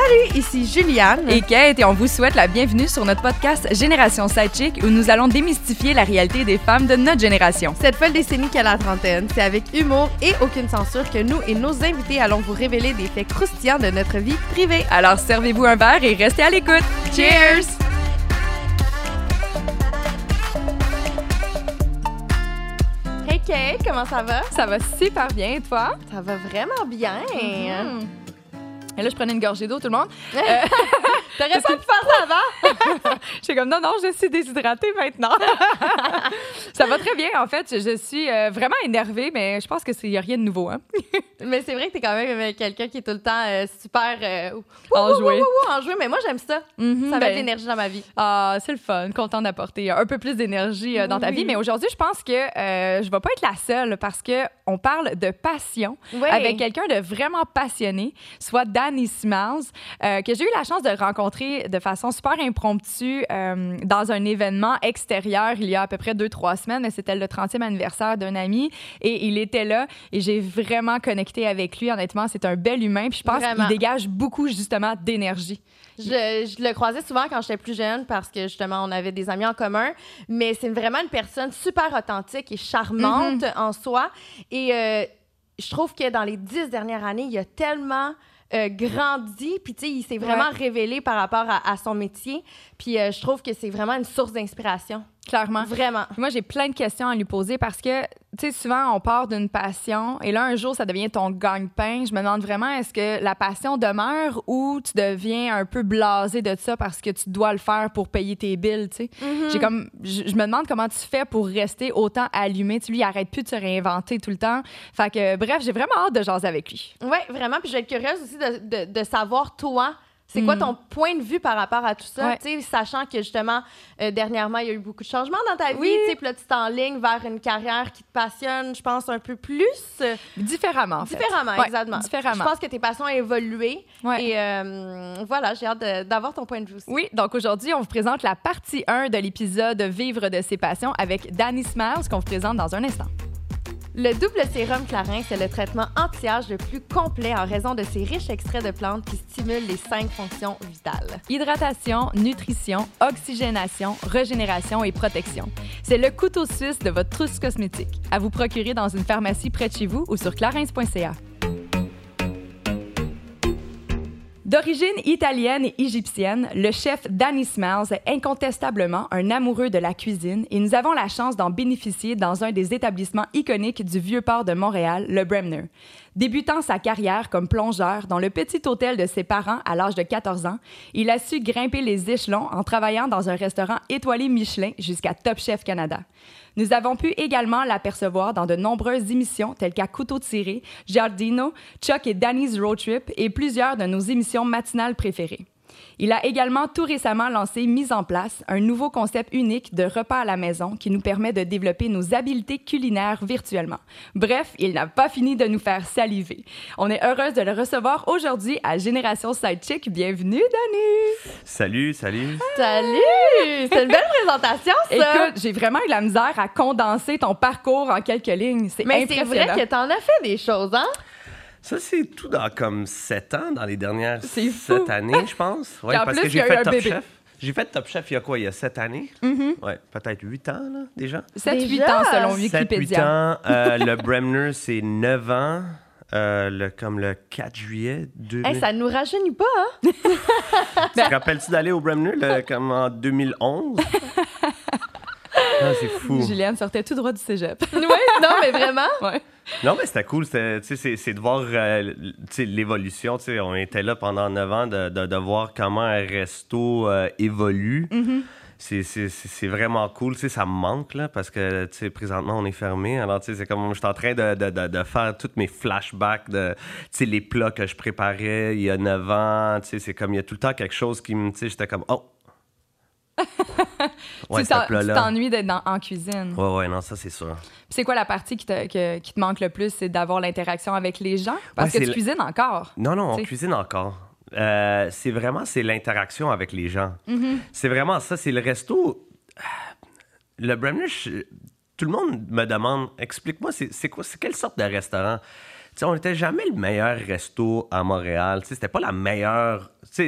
Salut, ici Juliane. Et Kate, et on vous souhaite la bienvenue sur notre podcast Génération Sidechick où nous allons démystifier la réalité des femmes de notre génération. Cette folle décennie qu'à la trentaine, c'est avec humour et aucune censure que nous et nos invités allons vous révéler des faits croustillants de notre vie privée. Alors servez-vous un verre et restez à l'écoute. Cheers! Hey Kate, comment ça va? Ça va super bien, et toi? Ça va vraiment bien. Mhm. Et là, je prenais une gorgée d'eau, tout le monde. T'aurais pas pu faire ça avant? J'étais comme, non, non, je suis déshydratée maintenant. ça va très bien, en fait. Je, je suis euh, vraiment énervée, mais je pense qu'il n'y a rien de nouveau. Hein? Mais c'est vrai que t'es quand même euh, quelqu'un qui est tout le temps euh, super euh, Enjoué. enjoué. Mais moi, j'aime ça. Mhm, Ça met ben, de l'énergie dans ma vie. Ah, c'est le fun. Content d'apporter un peu plus d'énergie euh, dans ta vie. Mais aujourd'hui, je pense que euh, je vais pas être la seule parce que on parle de passion Oui. avec quelqu'un de vraiment passionné, soit Danny Smiles, euh, que j'ai eu la chance de rencontrer de façon super impromptue euh, dans un événement extérieur il y a à peu près deux, trois semaines. C'était le 30e anniversaire d'un ami et il était là et j'ai vraiment connecté avec lui. Honnêtement, c'est un bel humain. Puis je pense qu'il dégage beaucoup justement d'énergie. Je, je le croisais souvent quand j'étais plus jeune parce que justement on avait des amis en commun, mais c'est vraiment une personne super authentique et charmante en soi. Et euh, je trouve que dans les dix dernières années, il a tellement euh, grandi, puis tu sais, il s'est vraiment révélé par rapport à, à son métier. Puis euh, je trouve que c'est vraiment une source d'inspiration. Clairement. Vraiment. Puis Moi, j'ai plein de questions à lui poser parce que, tu sais, souvent, on part d'une passion et là, un jour, ça devient ton gagne-pain. Je me demande vraiment, est-ce que la passion demeure ou tu deviens un peu blasé de ça parce que tu dois le faire pour payer tes billes, tu sais? J'ai comme, je, me demande comment tu fais pour rester autant allumé. Tu lui, il arrête plus de se réinventer tout le temps. Fait que, bref, j'ai vraiment hâte de jaser avec lui. Oui, vraiment. Puis je vais être curieuse aussi de, de- de savoir, toi, c'est quoi ton point de vue par rapport à tout ça? Ouais. Sachant que justement, euh, dernièrement, il y a eu beaucoup de changements dans ta vie. Oui. Tu sais, puis là, tu t'enlignes vers une carrière qui te passionne, je pense, un peu plus. euh, Différemment, en fait. Différemment, Ouais, exactement. différemment. Je pense que tes passions ont évolué. Ouais. Et euh, voilà, j'ai hâte d'avoir ton point de vue aussi. Oui, donc aujourd'hui, on vous présente la partie 1 de l'épisode Vivre de ses passions avec Danny Smiles qu'on vous présente dans un instant. Le double sérum Clarins, c'est le traitement anti-âge le plus complet en raison de ses riches extraits de plantes qui stimulent les cinq fonctions vitales. Hydratation, nutrition, oxygénation, régénération et protection. C'est le couteau suisse de votre trousse cosmétique. À vous procurer dans une pharmacie près de chez vous ou sur clarins.ca. D'origine italienne et égyptienne, le chef Danny Smiles est incontestablement un amoureux de la cuisine et nous avons la chance d'en bénéficier dans un des établissements iconiques du vieux port de Montréal, le Bremner. Débutant sa carrière comme plongeur dans le petit hôtel de ses parents à l'âge de 14 ans, il a su grimper les échelons en travaillant dans un restaurant étoilé Michelin jusqu'à Top Chef Canada. Nous avons pu également l'apercevoir dans de nombreuses émissions telles qu'à Couteau tiré, Giardino, Chuck et Danny's Road Trip et plusieurs de nos émissions matinales préférées. Il a également tout récemment lancé Mise en place, un nouveau concept unique de repas à la maison qui nous permet de développer nos habiletés culinaires virtuellement. Bref, il n'a pas fini de nous faire saliver. On est heureuse de le recevoir aujourd'hui à Génération Sidechick. Bienvenue, Danny! Salut, salut. Salut! C'est une belle présentation, ça! Écoute, j'ai vraiment eu la misère à condenser ton parcours en quelques lignes. C'est Mais c'est vrai que t'en as fait des choses, hein? Ça, c'est tout dans comme sept ans, dans les dernières C'est fou. sept années, je pense. Ouais, parce plus, que j'ai fait Top bébé. Chef. J'ai fait Top Chef il y a quoi, il y a sept années? Ouais, peut-être huit ans, là, déjà. 7-8 Déjà? ans selon 7, 8 Wikipédia. ans. Euh, le Bremner, c'est 9 ans. Euh, le, comme le 4 juillet 2000. Hey, ça nous rajeunit pas, hein? Tu te rappelles-tu d'aller au Bremner, le- comme en 2011? ah, c'est fou. Juliane sortait tout droit du cégep. Oui, non, mais vraiment? ouais. Non, mais c'était cool. C'est, de voir euh, l'évolution. On était là pendant 9 ans de, de, de voir comment un resto euh, évolue. C'est, c'est, vraiment cool. Ça me manque là, parce que présentement, on est fermé. Alors, c'est comme je suis en train de, faire tous mes flashbacks de les plats que je préparais il y a 9 ans. C'est comme il y a tout le temps quelque chose qui me. J'étais comme Oh! Ouais, tu t'ennuies d'être en cuisine. Ouais, ouais, non, ça, c'est sûr. C'est quoi la partie qui te, que- qui te manque le plus? C'est d'avoir l'interaction avec les gens? Parce Ouais, que tu cuisines encore. Non, non, on cuisine encore. euh, c'est vraiment c'est l'interaction avec les gens. C'est vraiment ça. C'est le resto. Le Bremnish, tout le monde me demande, explique-moi, c'est c'est quoi, c'est quelle sorte de restaurant? On n'était jamais le meilleur resto à Montréal. C'était pas la meilleure.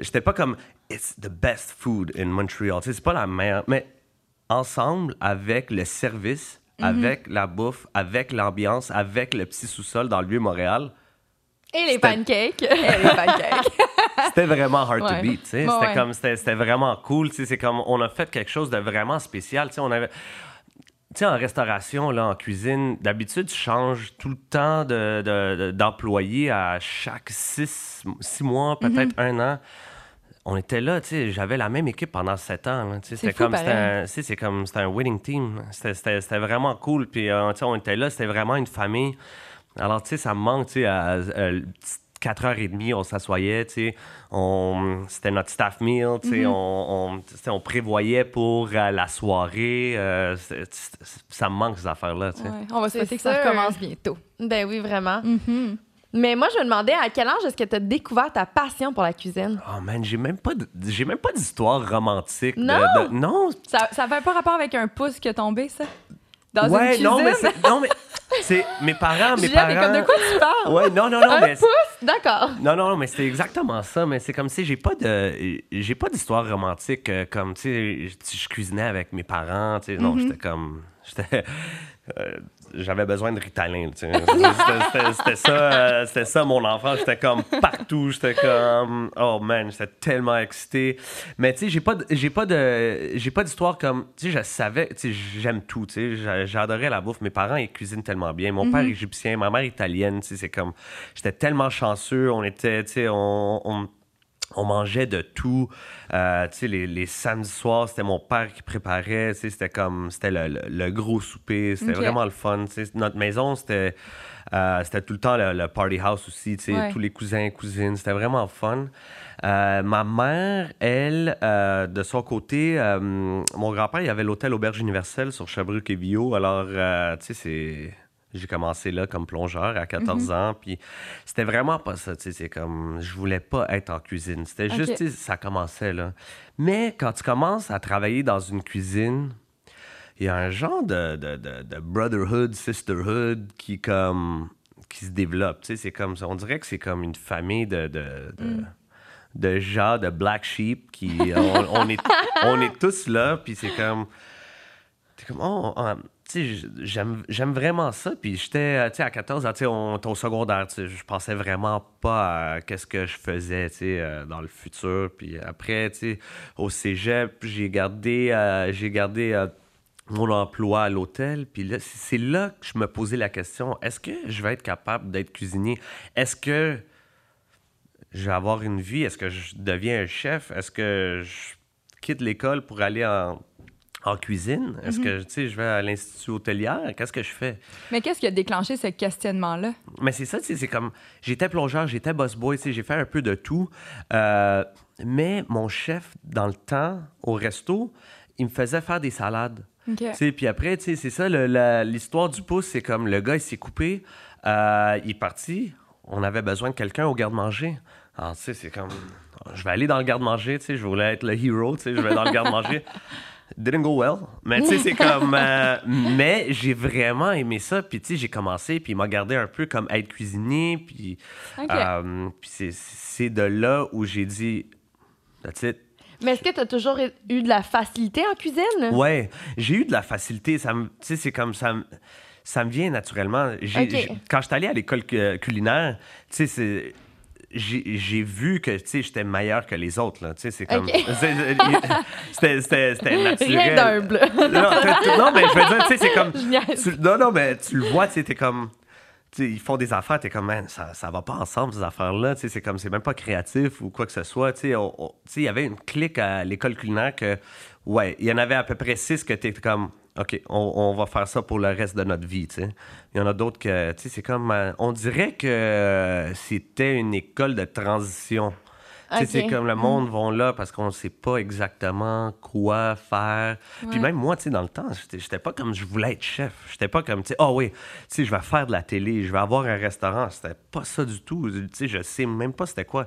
J'étais pas comme It's the best food in Montreal. C'est pas la meilleure. Mais ensemble, avec le service, avec la bouffe, avec l'ambiance, avec le petit sous-sol dans le vieux Montréal, Et les pancakes. Et les pancakes. c'était vraiment hard Ouais. to beat. Ouais, C'était ouais. comme c'était vraiment cool. C'est comme on a fait quelque chose de vraiment spécial. On avait tu sais, en restauration, là, en cuisine, d'habitude, tu changes tout le temps de- de- à chaque six, six mois, peut-être Mhm. un an. On était là, tu sais, j'avais la même équipe pendant sept ans. C'était comme, c'était comme, c'était un winning team. C'était- vraiment cool. Puis, euh, tu sais, on était là, c'était vraiment une famille. Alors, tu sais, ça me manque, tu sais, à, à 4h30, on s'assoyait, tu sais, on- c'était notre staff meal, tu sais, Mhm. on, prévoyait pour euh, la soirée. euh, ça me manque, ces affaires-là, tu sais. Ouais, On va souhaiter que ça recommence bientôt. Ben oui, vraiment. Mhm. Mais moi, je me demandais à quel âge est-ce que tu as découvert ta passion pour la cuisine? Oh man, j'ai même pas de- j'ai même pas d'histoire romantique. de- Non? de- non, Ça, ça fait pas rapport avec un pouce qui a tombé, ça? Dans une cuisine? non, mais non, mais c'est mes parents, mes Juliette, parents. comme de quoi tu parles? Ouais, non, non, non, Un mais pouce? D'accord. Non, non, non, mais c'est exactement ça. Mais c'est comme si j'ai pas de, j'ai pas d'histoire romantique. euh, comme tu sais, je, cuisinais avec mes parents. Tu sais, non, j'étais comme, j'étais, euh, j'avais besoin de Ritalin. C'était- ça, euh, c'était ça mon enfant. J'étais comme partout. J'étais comme, oh man, j'étais tellement excité. Mais tu sais, j'ai pas, j'ai pas de, j'ai pas d'histoire comme, tu sais, je savais, tu sais, j'aime tout. Tu sais, J'a- j'adorais la bouffe. Mes parents ils cuisinent tellement bien. Mon père égyptien, ma mère italienne. Tu sais, c'est comme, j'étais tellement chanceux. On était, tu sais, on- on on mangeait de tout. Euh, tu sais, les, les samedis soirs, c'était mon père qui préparait. Tu sais, c'était comme, c'était le, le- le gros souper. C'était vraiment le fun. Tu sais, notre maison, c'était, euh, c'était tout le temps le, le party house aussi. Tu sais, Ouais. tous les cousins et cousines. C'était vraiment fun. Euh, ma mère, elle, de son côté, mon grand-père, il avait l'hôtel Auberge Universelle sur Sherbrooke et Bio. Alors, euh, tu sais, c'est... J'ai commencé là comme plongeur à 14 ans, puis c'était vraiment pas ça, tu sais, c'est comme, je voulais pas être en cuisine, c'était juste, ça commençait là. Mais quand tu commences à travailler dans une cuisine, il y a un genre de, de, de, de brotherhood, sisterhood qui comme, qui se développe, tu sais, c'est comme, on dirait que c'est comme une famille de... de, de de gens, de black sheep, qui, on, on est, on est tous là, puis c'est comme, T'es comme, oh, sais, j'aime, vraiment ça. Puis j'étais, à 14 ans, au secondaire, je pensais vraiment pas à qu'est-ce que je faisais, euh, dans le futur. Puis après, au cégep, j'ai gardé, euh, j'ai gardé euh, mon emploi à l'hôtel. Puis là, c'est là que je me posais la question, est-ce que je vais être capable d'être cuisinier? Est-ce que je vais avoir une vie? Est-ce que je deviens un chef? Est-ce que je quitte l'école pour aller en, en cuisine? Est-ce que, tu sais, je vais à l'institut hôtelière? Qu'est-ce que je fais? Mais qu'est-ce qui a déclenché ce questionnement-là? Mais c'est ça, tu sais, c'est comme... J'étais plongeur, j'étais boss boy, tu sais, j'ai fait un peu de tout. Euh, mais mon chef, dans le temps, au resto, il me faisait faire des salades. OK. Tu sais, Puis après, tu sais, c'est ça, l'histoire du pouce, c'est comme le gars, il s'est coupé, euh, il est parti, on avait besoin de quelqu'un au garde-manger. Alors, tu sais, c'est comme, je vais aller dans le garde-manger, tu sais, je voulais être le hero, tu sais, je vais dans le garde-manger. Didn't go well. Mais tu sais, c'est comme. euh, mais j'ai vraiment aimé ça. Puis tu sais, j'ai commencé, puis il m'a gardé un peu comme être cuisinier. Puis, OK. euh, puis c'est- de là où j'ai dit, that's it. Mais est-ce que tu as toujours eu de la facilité en cuisine? Ouais, j'ai eu de la facilité. Ça tu sais, c'est comme ça. me- Ça me vient naturellement. J'ai- Ok. j'ai- quand je suis allé à l'école cu- culinaire, tu sais, c'est- j'ai vu que j'étais meilleur que les autres. c'est comme. C'était naturel. Rien d'humble. non, non, mais je veux dire, c'est comme. Tu- non, non, mais tu le vois, tu t'es comme. ils font des affaires, t'es comme, man, ça, ça va pas ensemble, ces affaires-là. C'est comme, c'est même pas créatif ou quoi que ce soit. Il y avait une clique à l'école culinaire que, ouais, il y en avait à peu près six que t'es comme, OK, on, on va faire ça pour le reste de notre vie, tu sais. Il y en a d'autres que, tu sais, c'est comme, euh, on dirait que euh, c'était une école de transition. Sais, C'est comme le monde vont là parce qu'on ne sait pas exactement quoi faire. Puis Ouais. même moi, tu sais, dans le temps, j'étais pas comme je voulais être chef. J'étais pas comme, tu sais, oh oui, tu sais, je vais faire de la télé, je vais avoir un restaurant. C'était pas ça du tout. Tu sais, je sais même pas c'était quoi.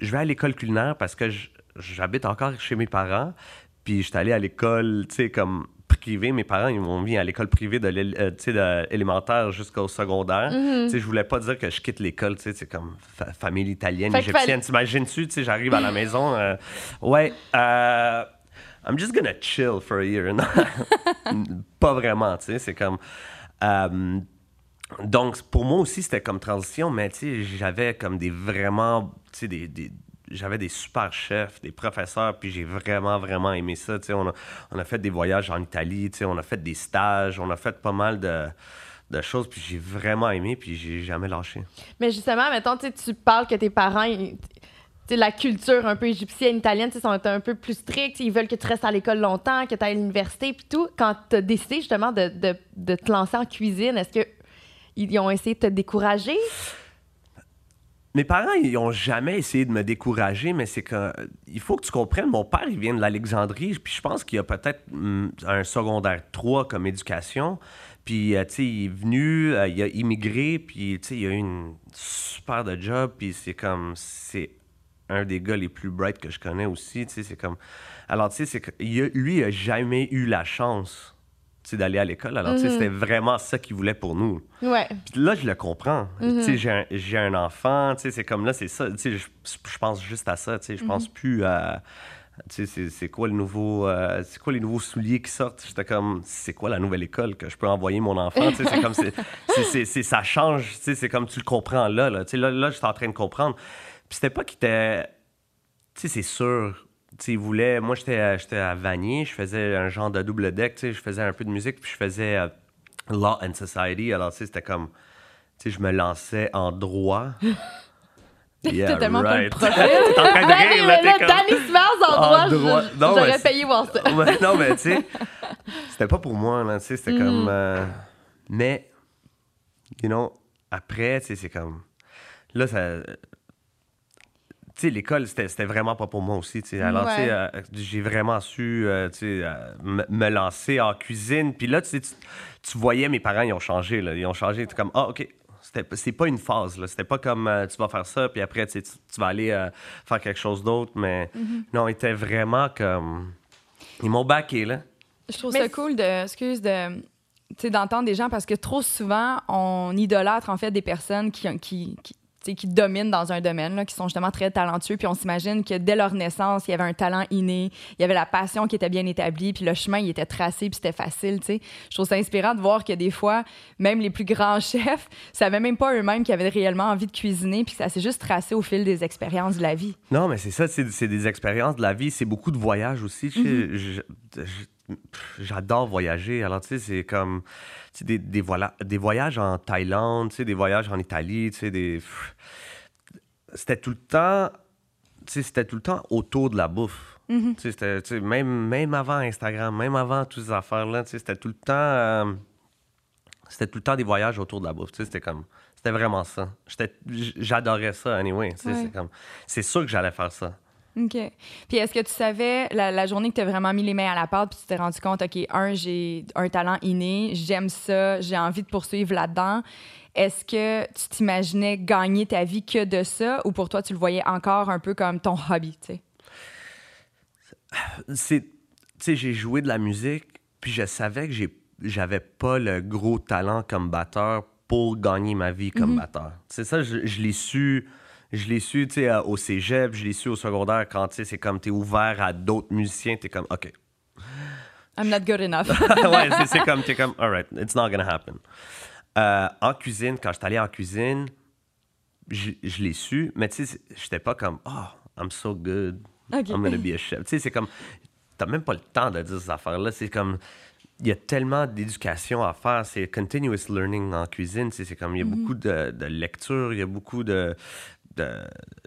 Je vais à l'école culinaire parce que j'habite encore chez mes parents. Puis j'étais allé à l'école, tu sais, comme privée. Mes parents, ils m'ont mis à l'école privée de l'é- euh, jusqu'au secondaire. Tu sais, je voulais pas dire que je quitte l'école, c'est comme fa- famille italienne, Fait égyptienne. T'imagines-tu, j'arrive à la maison, euh, ouais, euh, I'm just gonna chill for a year. Pas vraiment, tu sais, c'est comme... euh, donc, pour moi aussi, c'était comme transition, mais tu sais, j'avais comme des vraiment, tu sais, des, des- j'avais des super chefs, des professeurs, puis j'ai vraiment, vraiment aimé ça. Tu on a, on a fait des voyages en Italie, tu on a fait des stages, on a fait pas mal de, de choses, puis j'ai vraiment aimé, puis j'ai jamais lâché. Mais justement, mettons, tu parles que tes parents, la culture un peu égyptienne, italienne, sont un peu plus stricts. Ils veulent que tu restes à l'école longtemps, que tu ailles à l'université, puis tout. Quand tu as décidé justement de, de, de te lancer en cuisine, est-ce que ils ont essayé de te décourager? Mes parents, ils ont jamais essayé de me décourager, mais c'est que il faut que tu comprennes, mon père, il vient de l'Alexandrie, puis je pense qu'il a peut-être hum, un secondaire 3 comme éducation. Puis, euh, tu sais, il est venu, euh, il a immigré, puis, tu sais, il a eu une super de job, puis c'est comme, c'est un des gars les plus bright que je connais aussi, tu sais, c'est comme... Alors, tu sais, lui, il a jamais eu la chance, d'aller à l'école. Alors, Mhm. c'était vraiment ça qu'il voulait pour nous. Ouais. Puis là, je le comprends. Mhm. Tu sais, j'ai un, j'ai un enfant, tu sais, c'est comme là, c'est ça. Tu sais, je, je pense juste à ça, tu sais, je pense plus à... Tu sais, c'est- c'est quoi le nouveau... euh, c'est quoi les nouveaux souliers qui sortent? J'étais comme, c'est quoi la nouvelle école que je peux envoyer mon enfant? Tu sais, c'est comme, c'est, c'est- c'est- c'est- ça change, tu sais, c'est comme tu le comprends là, là. Tu sais, là, là, j'étais en train de comprendre. Puis c'était pas qu'il était... Tu sais, c'est sûr... Tu sais, il voulait... Moi, j'étais à- j'étais à Vanier, je faisais un genre de double deck, tu sais, je faisais un peu de musique, puis je faisais euh, Law and Society. Alors, tu sais, c'était comme... Tu sais, je me lançais en droit. Yeah, T'as tellement pas le right. profil. T'es en train de Ben rire, là, mais t'es comme- Danny Smells en En droit, j'aurais payé voir ça. Non, mais tu sais, c'était pas pour moi, là, tu sais, c'était Mm. comme... euh, mais, you know, après, tu sais, c'est comme... Là, ça... Tu sais, l'école, c'était c'était vraiment pas pour moi aussi, tu. Alors, tu sais, Ouais. euh, j'ai vraiment su, euh, tu euh, me- me lancer en cuisine. Puis là, tu sais, tu, tu voyais, mes parents, ils ont changé, là. Ils ont changé, t'es comme, ah, OK, c'était c'est pas une phase, là. C'était pas comme, euh, tu vas faire ça, puis après, tu, tu, tu vas aller euh, faire quelque chose d'autre. Mais non, ils étaient vraiment comme... Ils m'ont backé, là. Je trouve Mais ça cool de, excuse, de, tu d'entendre des gens parce que trop souvent, on idolâtre en fait des personnes qui, qui, tu qui dominent dans un domaine, là, qui sont justement très talentueux, puis on s'imagine que dès leur naissance, il y avait un talent inné, il y avait la passion qui était bien établie, puis le chemin, il était tracé, puis c'était facile. Je trouve ça inspirant de voir que des fois, même les plus grands chefs savaient même pas eux-mêmes qu'ils avaient réellement envie de cuisiner, puis ça s'est juste tracé au fil des expériences de la vie. Non, mais c'est ça, c'est des expériences de la vie, c'est beaucoup de voyages aussi. je- J'adore voyager. Alors, tu sais, c'est comme des, des, voila- des voyages en Thaïlande, tu sais, des voyages en Italie, tu sais, des. C'était tout le temps. Tu sais, c'était tout le temps autour de la bouffe. Tu sais, c'était- tu sais, même, même avant Instagram, même avant toutes ces affaires-là, tu sais, c'était tout le temps. euh, c'était tout le temps des voyages autour de la bouffe. Tu sais, c'était comme. C'était vraiment ça. J'adorais ça, anyway. tu sais, Ouais. C'est comme. C'est sûr que j'allais faire ça. OK. Puis est-ce que tu savais, la, la journée que tu as vraiment mis les mains à la pâte, puis tu t'es rendu compte, OK, un, j'ai un talent inné, j'aime ça, j'ai envie de poursuivre là-dedans. Est-ce que tu t'imaginais gagner ta vie que de ça, ou pour toi, tu le voyais encore un peu comme ton hobby, tu sais? c'est tu sais j'ai joué de la musique puis je savais que j'ai j'avais pas le gros talent comme batteur pour gagner ma vie comme batteur c'est ça je, je l'ai su je l'ai su tu sais au cégep je l'ai su au secondaire quand tu sais c'est comme t'es ouvert à d'autres musiciens t'es comme ok I'm not good enough. ouais c'est- comme t'es comme alright it's not gonna happen Euh, en cuisine quand j'étais allé en cuisine je, je l'ai su mais tu sais j'étais pas comme oh I'm so good OK. I'm gonna be a chef. Tu sais, c'est comme. T'as même pas le temps de dire ces affaires-là. C'est comme. Il y a tellement d'éducation à faire. C'est continuous learning en cuisine. C'est comme. Il y a beaucoup de, de lecture, il y a beaucoup de, de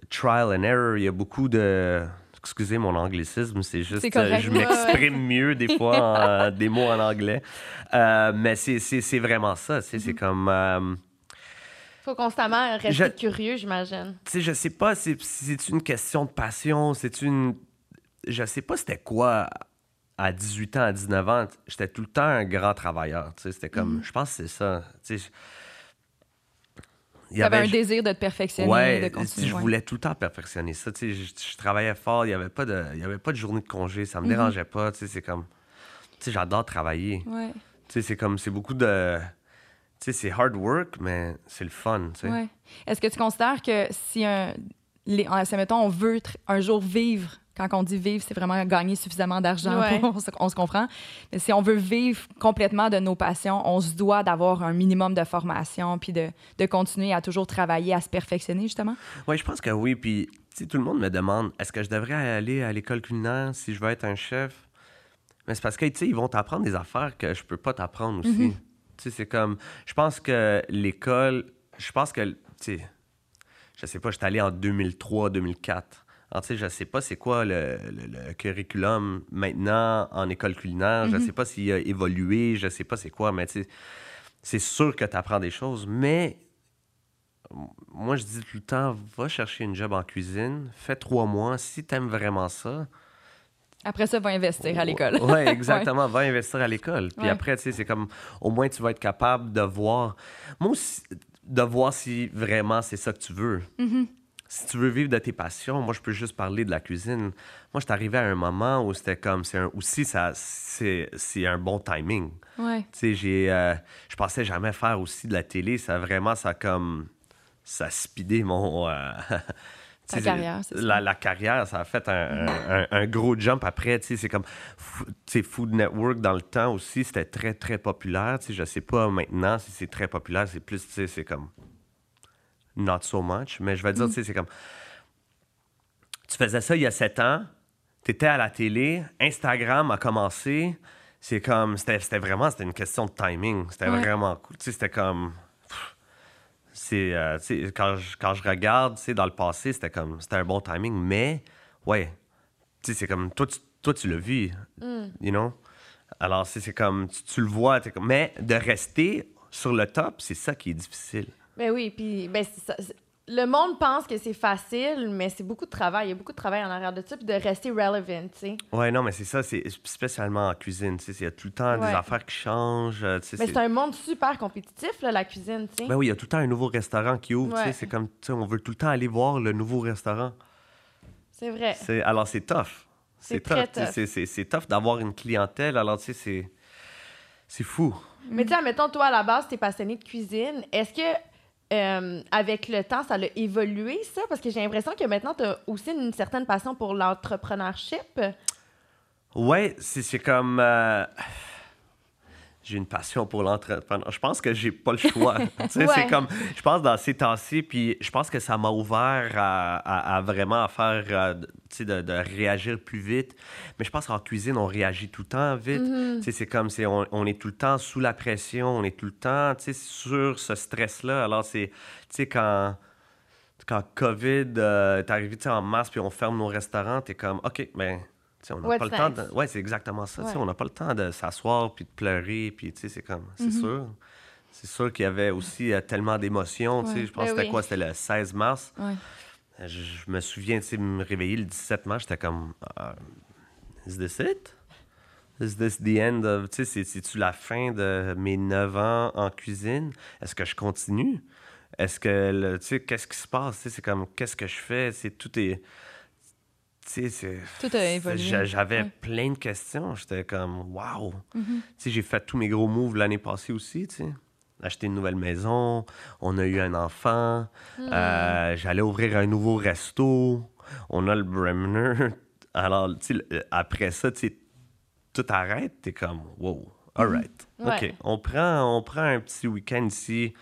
trial and error, il y a beaucoup de. Excusez mon anglicisme, c'est juste. C'est correct. je m'exprime mieux des fois en, euh, des mots en anglais. Euh, mais c'est c'est- c'est vraiment ça. tu sais, C'est comme. euh, faut constamment rester Je- curieux, j'imagine. Tu sais, je sais pas c'est une question de passion, c'est une. Je sais pas c'était quoi à 18 ans, à 19 ans. J'étais tout le temps un grand travailleur. Tu sais, c'était comme. Je pense que c'est ça. Tu sais, il Tu avais un désir de te perfectionner, Ouais, de continuer. je voulais tout le temps perfectionner ça. Tu sais, je, je travaillais fort, il n'y avait, pas de- il y avait pas de journée de congé, ça me Mhm. dérangeait pas. Tu sais, c'est comme. Tu sais, j'adore travailler. Ouais, Tu sais, c'est comme. C'est beaucoup de. Tu sais, c'est hard work, mais c'est le fun. Ouais. Est-ce que tu considères que si un. Les, en- mettons, on veut un jour vivre, quand on dit vivre, c'est vraiment gagner suffisamment d'argent, Ouais. pour- on, se, on se comprend. Mais si on veut vivre complètement de nos passions, on se doit d'avoir un minimum de formation, puis de, de continuer à toujours travailler, à se perfectionner, justement. Oui, je pense que oui. Puis, tu sais, tout le monde me demande est-ce que je devrais aller à l'école culinaire si je veux être un chef? Mais c'est parce que, tu sais, ils vont t'apprendre des affaires que je peux pas t'apprendre aussi. Tu sais, c'est comme. Je pense que l'école. Je pense que. Tu sais, je sais pas, je suis allé en 2003, 2004. Alors, tu sais, je sais pas c'est quoi le, le- le curriculum maintenant en école culinaire. Je sais pas s'il a évolué, je sais pas c'est quoi, mais tu sais, c'est sûr que tu apprends des choses. Mais moi, je dis tout le temps, va chercher une job en cuisine, fais trois mois. Si t'aimes vraiment ça, Après ça, va investir à l'école. Oui, exactement. Va investir à l'école. Puis Ouais. après, tu sais, c'est comme, au moins, tu vas être capable de voir, moi aussi, de voir si vraiment c'est ça que tu veux. Mm-hmm. Si tu veux vivre de tes passions, moi, je peux juste parler de la cuisine. Moi, je suis arrivé à un moment où c'était comme, c'est un, aussi, ça, c'est, un bon timing. Ouais. Tu sais, j'ai, euh, je pensais jamais faire aussi de la télé. Ça vraiment, ça comme, ça a speedé mon. euh, sais, carrière, c'est ça. La, la carrière, ça a fait un, un- un- un gros jump après. Tu sais, c'est comme, Fo- tu sais, Food Network dans le temps aussi, c'était très, très populaire. Tu sais, je sais pas maintenant si c'est très populaire. C'est plus, tu sais, c'est comme, not so much. Mais je vais dire, Mm. tu sais, c'est comme, tu faisais ça il y a sept ans, tu étais à la télé, Instagram a commencé. C'est comme, c'était vraiment, c'était une question de timing. C'était Ouais. vraiment cool. Tu sais, c'était comme, c'est, euh, quand je, quand je regarde, dans le passé, c'était comme, c'était un bon timing. Mais, ouais, c'est comme, toi, tu, toi, tu l'as vu, you know? Alors, c'est comme, tu, tu le vois, comme, mais de rester sur le top, c'est ça qui est difficile. Ben oui, puis ben, c'est ça. C'est- Le monde pense que c'est facile, mais c'est beaucoup de travail. Il y a beaucoup de travail en arrière de ça, puis de rester relevant, tu sais. Ouais, non, mais c'est ça, c'est spécialement en cuisine, tu sais, il y a tout le temps Ouais. des affaires qui changent, euh, tu sais, Mais c'est- un monde super compétitif, là, la cuisine, tu sais. Ben oui, il y a tout le temps un nouveau restaurant qui ouvre. tu sais. C'est comme, tu sais, on veut tout le temps aller voir le nouveau restaurant. C'est vrai. Alors, c'est tough. C'est très tu sais, tough. c'est- tough d'avoir une clientèle. Alors, tu sais, c'est. C'est fou. Mais tu sais, admettons, toi, à la base, t'es passionné de cuisine. Est-ce que, euh, avec le temps, ça a évolué, ça? Parce que j'ai l'impression que maintenant, t'as aussi une certaine passion pour l'entrepreneurship. C'est c'est comme. euh, J'ai une passion pour l'entrepreneur. Je pense que j'ai pas le choix. Ouais. C'est comme. Je pense dans ces temps-ci, puis je pense que ça m'a ouvert à, à- à vraiment à faire. euh, tu sais, de, de réagir plus vite. Mais je pense qu'en cuisine, on réagit tout le temps vite. Tu sais, C'est comme. c'est on, on est tout le temps sous la pression, on est tout le temps tu sais, sur ce stress-là. Alors, c'est. Tu sais, quand quand COVID euh, est arrivé tu sais, en mars puis on ferme nos restaurants, t'es comme, OK, mais sais, on n'a pas le temps de... Ouais, c'est exactement ça. Ouais. On n'a pas le temps de s'asseoir puis de pleurer. Puis, tu sais, c'est comme, c'est sûr. C'est sûr qu'il y avait aussi euh, tellement d'émotions. tu sais. Ouais. Je pense Ben que c'était oui. quoi? C'était le 16 mars. Je, je me souviens, tu sais, me réveiller le 17 mars, j'étais comme, Ah, is this it? Is this the end of... Tu sais, c'est- c'est-tu la fin de mes 9 ans en cuisine? Est-ce que je continue? Est-ce que, tu sais, qu'est-ce qui se passe? Tu sais, c'est comme, qu'est-ce que je fais? C'est tout est... Tout a évolué. J'avais Ouais. Plein de questions. J'étais comme, wow! Tu sais, j'ai fait tous mes gros moves l'année passée aussi, tu sais. Acheter une nouvelle maison, on a eu un enfant, Hmm. euh, j'allais ouvrir un nouveau resto, on a le Bremner. Alors, tu sais, le- après ça, tu sais, tout arrête, t'es comme, wow, all right. Ouais. OK, on prend, on prend un petit week-end ici,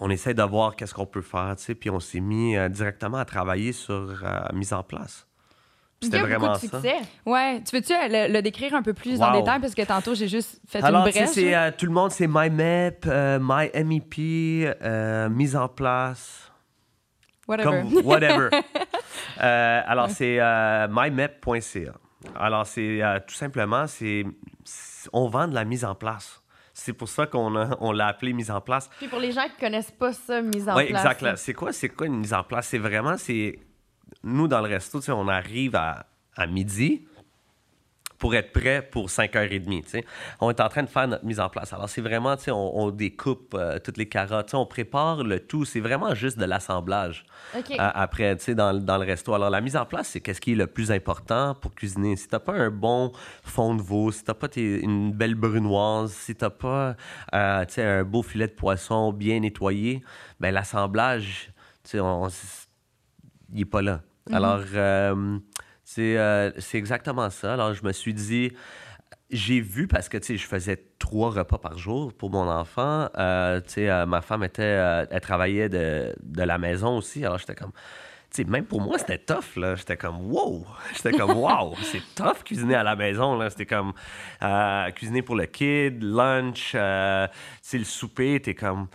on essaie de voir qu'est-ce qu'on peut faire, tu sais, puis on s'est mis euh, directement à travailler sur euh, mise en place. C'était vraiment de ça. succès. Ouais, tu veux-tu le, le décrire un peu plus en Wow. détail? Parce que tantôt j'ai juste fait Alors, une brèche. c'est, euh, tout le monde, c'est MyMap, euh, MyMEP, euh, mise en place, Whatever. comme whatever. Euh, alors, c'est euh, mymap.ca. Alors, c'est euh, tout simplement, c'est- on vend de la mise en place. C'est pour ça qu'on a- on l'a appelé mise en place. Puis pour les gens qui connaissent pas ça, mise en Oui, place. exact. là. C'est quoi, c'est quoi une mise en place? C'est vraiment, c'est... Nous, dans le resto, tu sais, on arrive à, à midi pour être prêt pour 5h30. tu sais. On est en train de faire notre mise en place. Alors, c'est vraiment, on, on découpe euh, toutes les carottes, on prépare le tout. C'est vraiment juste de l'assemblage euh, après, dans, le- dans le resto. Alors, la mise en place, c'est qu'est-ce qui est le plus important pour cuisiner? Si t'as pas un bon fond de veau, si t'as pas tes- une belle brunoise, si t'as pas, euh, un beau filet de poisson bien nettoyé, ben l'assemblage, il est pas là. Alors, euh, c'est euh, c'est exactement ça. Alors, je me suis dit, j'ai vu parce que, tu sais, je faisais trois repas par jour pour mon enfant. Euh, tu sais, euh, ma femme était, elle travaillait de, de la maison aussi. Alors, j'étais comme, tu sais, même pour moi, c'était tough, là. J'étais comme, wow! J'étais comme, wow! C'est tough cuisiner à la maison, là. C'était comme, cuisiner pour le kid, lunch, tu sais, le souper, t'es comme,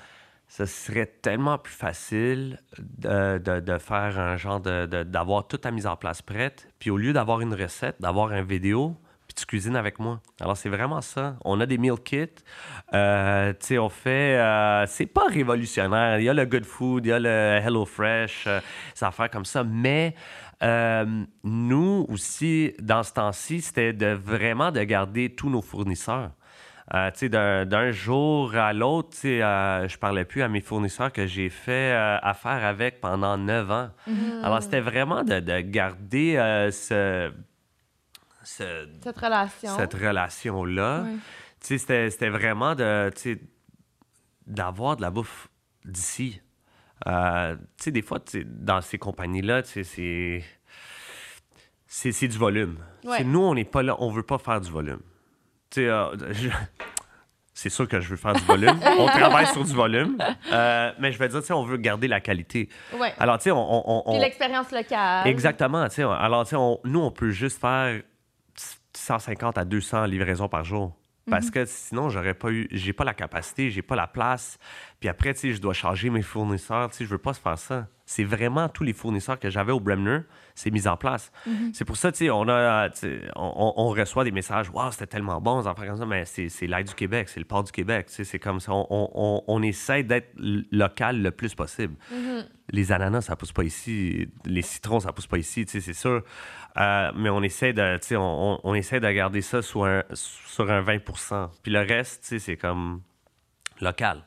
ce serait tellement plus facile de, de- faire un genre de, d'avoir toute ta mise en place prête, puis au lieu d'avoir une recette, d'avoir une vidéo, puis tu cuisines avec moi. Alors c'est vraiment ça. On a des meal kits, euh, tu sais, on fait, euh, c'est pas révolutionnaire. Il y a le Good Food, il y a le Hello Fresh, euh, des affaires comme ça, mais euh, nous aussi, dans ce temps-ci, c'était de vraiment de garder tous nos fournisseurs. Euh, d'un, d'un jour à l'autre, euh, je parlais plus à mes fournisseurs que j'ai fait euh, affaire avec pendant neuf ans. Alors, c'était vraiment de, de garder euh, ce, ce- Cette relation. cette relation-là. C'était, c'était vraiment de, d'avoir de la bouffe d'ici. Des fois, dans ces compagnies-là, c'est... C'est, c'est du volume. Ouais. Nous, on n'est pas là, on veut pas faire du volume. Tu sais, euh, je- c'est sûr que je veux faire du volume. on travaille sur du volume. Euh, mais je vais dire, tu sais, on veut garder la qualité. Ouais. Alors, tu sais, on... on- l'expérience locale. Exactement. tu sais, Alors, tu sais, on- nous, on peut juste faire 150 à 200 livraisons par jour. Parce Mhm. que sinon, j'aurais pas eu, j'ai pas la capacité, j'ai pas la place. Puis après, tu sais, je dois charger mes fournisseurs. Tu sais, je veux pas se faire ça. C'est vraiment tous les fournisseurs que j'avais au Bremner, c'est mis en place. Mhm. C'est pour ça, tu sais, on a, reçoit des messages, waouh, c'était tellement bon, affaires comme ça. Mais c'est, l'aide du Québec, c'est le port du Québec. Tu sais, c'est comme ça. On, on- on- essaie d'être local le plus possible Mhm. les ananas, ça pousse pas ici. Les citrons, ça pousse pas ici, tu sais, c'est sûr. Euh, mais on essaie de, tu sais, on, on- on essaie de garder ça sur un, sur un 20% Puis le reste, tu sais, c'est comme local.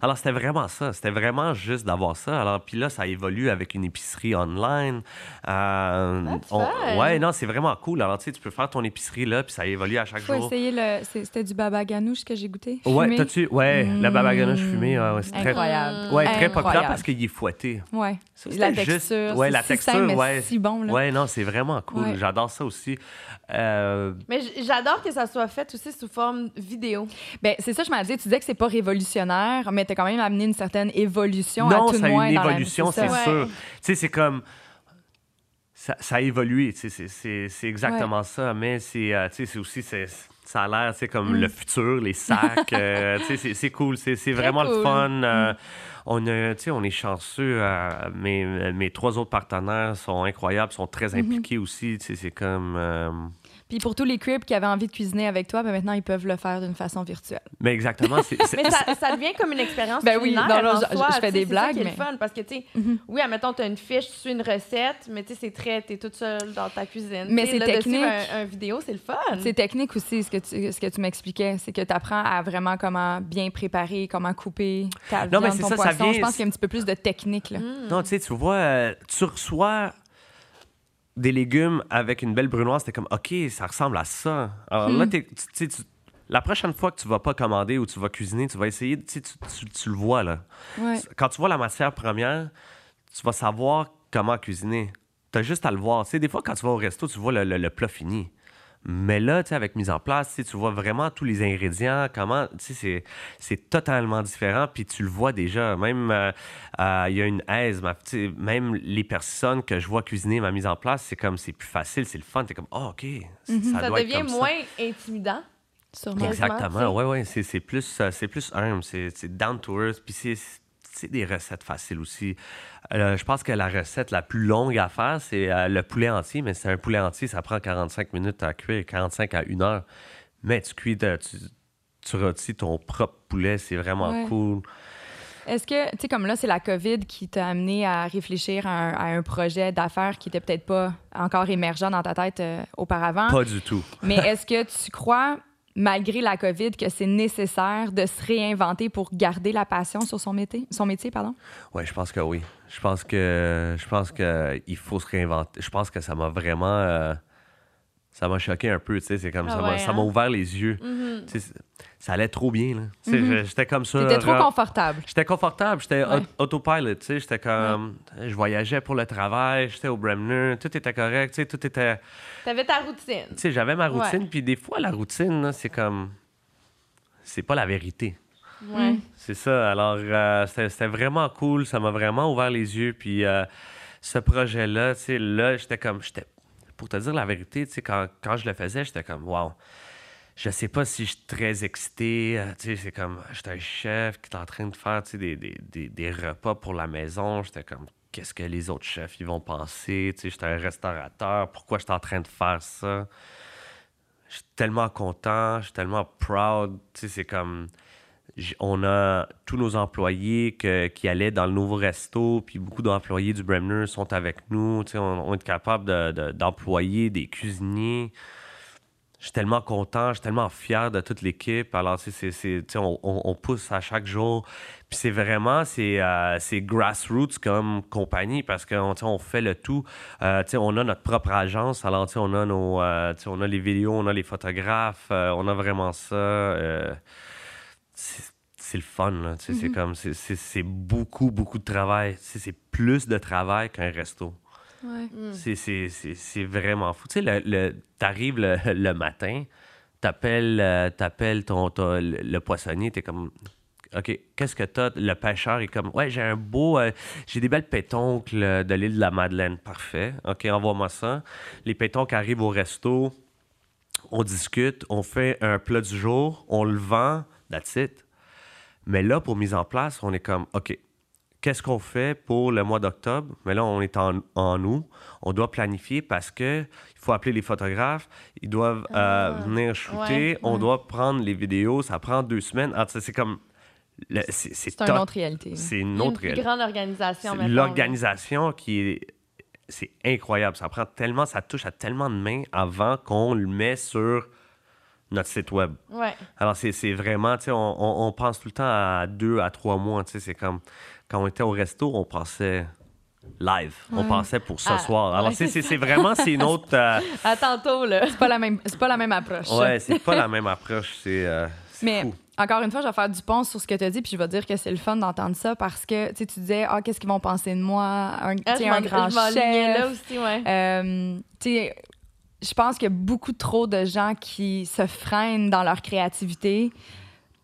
Alors, c'était vraiment ça. C'était vraiment juste d'avoir ça. Alors, puis là, ça évolue avec une épicerie online. Euh, on- ouais, non, c'est vraiment cool. Alors, tu sais, tu peux faire ton épicerie là, puis ça évolue à chaque Faut jour. essayer le. c'est- C'était du baba ganoush que j'ai goûté. Ouais, Fumé. t'as-tu... Ouais, la baba ganoush fumée, ouais, ouais, c'est très... Incroyable. Ouais, très populaire parce qu'il est fouetté. Ouais. Ça, la c'était juste- texture. ouais, c'est la si texture, simple, mais ouais. si bon, là. Ouais, non, c'est vraiment cool. Ouais. J'adore ça aussi. Euh, Mais j'adore que ça soit fait aussi sous forme vidéo. Ben, c'est ça, je m'en disais. Tu disais que c'est pas révolutionnaire, mais t'as quand même amené une certaine évolution non, à tout ça le a moins une évolution, ça. c'est Ouais. sûr. Tu sais, c'est comme... Ça, ça a évolué, tu sais, c'est- c'est c'est exactement ça. Mais c'est euh, tu sais, c'est aussi... c'est- Ça a l'air, tu sais, comme Mm. le futur, les sacs. euh, tu sais, c'est- c'est cool. C'est c'est vraiment le fun. Mm. euh, on, a, tu sais, on est chanceux. euh, mes, mes trois autres partenaires sont incroyables, sont très Mm-hmm. impliqués aussi. Tu sais, c'est comme... Puis pour tous les cribs qui avaient envie de cuisiner avec toi, ben maintenant, ils peuvent le faire d'une façon virtuelle. Mais exactement, c'est... c'est- Mais ça, ça devient comme une expérience Ben oui, non, non, je- soi, je fais tu des c'est ça blagues, qui est mais- le fun parce que tu sais, Mhm. oui, admettons tu as une fiche, tu suis une recette, mais tu sais c'est très t'es toute seule dans ta cuisine. Mais Tu c'est là, de suivre technique. Un, un vidéo, c'est le fun. C'est technique aussi, ce que tu, ce que tu m'expliquais. C'est que tu apprends à vraiment comment bien préparer, comment couper ta Non, mais viande, c'est ton ça, ça poisson. vient- Je pense qu'il y a un petit peu plus de technique. Là. Mm. Non, tu sais, tu vois, euh, tu reçois des légumes avec une belle brunoise, t'es comme, OK, ça ressemble à ça. Alors là, tu- tu tu- la prochaine fois que tu vas pas commander ou tu vas cuisiner, tu vas essayer, tu, tu, le vois, là. Ouais. Quand tu vois la matière première, tu vas savoir comment cuisiner. Tu as juste à le voir. Des fois, quand tu vas au resto, tu vois le, le- le plat fini. Mais là, tu sais, avec mise en place, tu vois vraiment tous les ingrédients, comment, tu sais, c'est- c'est totalement différent, puis tu le vois déjà. Même, euh, euh, il y a une aise, ma- même les personnes que je vois cuisiner ma mise en place, c'est comme, c'est plus facile, c'est le fun. Tu es comme, oh, OK, ça, Mhm. ça doit être devient comme ça. moins intimidant. Sûrement. tu sais. Exactement, oui, oui. C'est, c'est plus, euh, c'est plus humble, c'est down to earth. Puis c'est, c'est des recettes faciles aussi. Euh, je pense que la recette la plus longue à faire, c'est euh, le poulet entier, mais c'est un poulet entier, ça prend 45 minutes à cuire, 45 à 1 heure. Mais tu cuis, de- tu, tu rôtis ton propre poulet, c'est vraiment Ouais. cool. Est-ce que, tu sais, comme là, c'est la COVID qui t'a amené à réfléchir à un, à un projet d'affaires qui était peut-être pas encore émergent dans ta tête euh, auparavant? Pas du tout. Mais est-ce que tu crois, malgré la COVID, que c'est nécessaire de se réinventer pour garder la passion sur son métier? Son métier pardon? Ouais, je pense que oui. Je pense que je pense que il faut se réinventer. Je pense que ça m'a vraiment euh, ça m'a choqué un peu, tu sais, c'est comme Ah ça m'a ouais, ça m'a hein? ouvert les yeux. Mhm. Ça allait trop bien là. Je- j'étais comme ça. T'étais trop confortable. J'étais confortable, j'étais Ouais. au- autopilot, tu sais, j'étais comme je voyageais pour le travail, j'étais au Bremner, tout était correct, tu sais, tout était T'avais ta routine. tu sais, j'avais ma routine, puis des fois la routine c'est comme c'est pas la vérité. Ouais. C'est ça. Alors, euh, c'était c'était vraiment cool. Ça m'a vraiment ouvert les yeux. Puis, euh, ce projet-là, tu sais, là, j'étais comme. j'étais Pour te dire la vérité, quand, quand je le faisais, j'étais comme, wow. Je sais pas si je suis très excité. euh, c'est comme, j'étais un chef qui est en train de faire, des, des, des, des repas pour la maison. J'étais comme, qu'est-ce que les autres chefs, ils vont penser? J'étais un restaurateur. Pourquoi j'étais en train de faire ça? Je suis tellement content. Je suis tellement proud. C'est comme on a tous nos employés que- qui allaient dans le nouveau resto, puis beaucoup d'employés du Bremner sont avec nous. On, on est capable de- de- d'employer des cuisiniers. Je suis tellement content, je suis tellement fier de toute l'équipe. Alors, c'est- on, on- on pousse à chaque jour. Puis c'est vraiment, c'est euh, grassroots comme compagnie parce qu'on on fait le tout. Euh, on a notre propre agence. Alors, on a nos, euh, on a les vidéos, on a les photographes, on a vraiment ça. C'est le fun, C'est comme, c'est- c'est c'est beaucoup, beaucoup de travail. C'est plus de travail qu'un resto. Ouais. Mm. C'est- C'est c'est- c'est vraiment fou. Tu sais, le, le- t'arrives le, le matin, t'appelles euh, t'appelles ton, ton- le, le poissonnier, t'es comme... OK, qu'est-ce que t'as? Le pêcheur est comme, ouais, j'ai un beau... euh, j'ai des belles pétoncles de l'île de la Madeleine. Parfait. OK, envoie-moi ça. Les pétoncles arrivent au resto, on discute, on fait un plat du jour, on le vend, that's it. Mais là, pour mise en place, on est comme, OK, qu'est-ce qu'on fait pour le mois d'octobre? Mais là, on est en, en août. On doit planifier parce que il faut appeler les photographes. Ils doivent euh, Ah, venir shooter. ouais, on ouais. doit prendre les vidéos. Ça prend deux semaines. C'est comme... C'est une autre réalité. C'est une autre réalité. grande organisation, L'organisation qui est... C'est incroyable. Ça prend tellement... Ça touche à tellement de mains avant qu'on le met sur notre site web. Ouais. Alors, c'est c'est vraiment, tu sais, on, on- on pense tout le temps à deux à trois mois, tu sais, c'est comme quand on était au resto, on pensait live, on pensait pour ce Ah, soir. Alors, ouais, c'est- c'est c'est c'est vraiment, c'est une autre, euh, À tantôt, là. C'est pas la même, c'est pas la même approche. ouais, c'est pas la même approche, c'est euh, c'est Mais fou. encore une fois, je vais faire du pont sur ce que tu as dit, puis je vais dire que c'est le fun d'entendre ça parce que tu sais, tu disais, ah, qu'est-ce qu'ils vont penser de moi, un, tu Ah, sais, je un grand chef. là aussi, ouais. Euh, tu sais, je pense qu'il y a beaucoup trop de gens qui se freinent dans leur créativité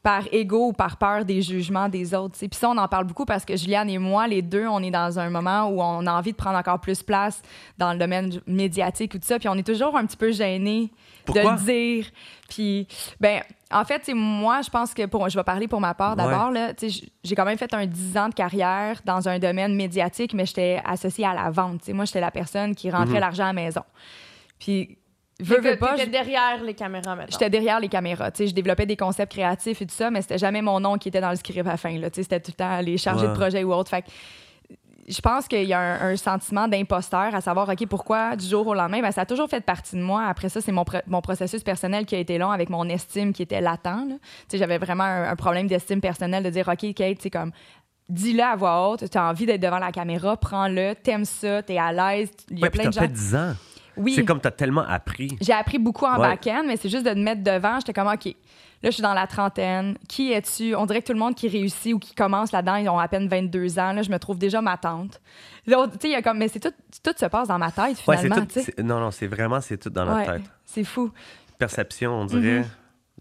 par ego ou par peur des jugements des autres. tu sais. Puis ça, on en parle beaucoup parce que Juliane et moi, les deux, on est dans un moment où on a envie de prendre encore plus place dans le domaine médiatique ou tout ça. Puis on est toujours un petit peu gênés de le dire. Puis, ben, en fait, moi, je pense que pour, je vais parler pour ma part d'abord. j- J'ai quand même fait un 10 ans de carrière dans un domaine médiatique, mais j'étais associée à la vente. Moi, j'étais la personne qui rentrait Mhm. l'argent à la maison. Puis, veux, veux pas, t'étais je- derrière les caméras, maintenant. j'étais derrière les caméras. Tu sais, je développais des concepts créatifs et tout ça, mais c'était jamais mon nom qui était dans le script à la fin. là. Tu sais, C'était tout le temps les chargés Ouais. de projet ou autre. Fait que, je pense qu'il y a un, un sentiment d'imposteur à savoir, OK, pourquoi du jour au lendemain? Ben, ça a toujours fait partie de moi. Après ça, c'est mon, pro- mon processus personnel qui a été long avec mon estime qui était latent. là. Tu sais, J'avais vraiment un, un problème d'estime personnelle de dire, OK, Kate, c'est comme, dis-le à voix haute, tu as envie d'être devant la caméra, prends-le, t'aimes ça, t'es à l'aise. Il y a Ouais, plein de fait gens. 10 ans. Oui. C'est comme t'as tellement appris. J'ai appris beaucoup en Ouais. back-end, mais c'est juste de te mettre devant. J'étais comme, OK, là, je suis dans la trentaine. Qui es-tu? On dirait que tout le monde qui réussit ou qui commence là-dedans, ils ont à peine 22 ans. Là, je me trouve déjà ma tante. Là, tu il y a comme, mais c'est tout, tout se passe dans ma tête, Ouais, finalement. tout. tu Non, non, c'est vraiment, c'est tout dans Ouais, tête. C'est fou. Perception, on dirait. Mhm.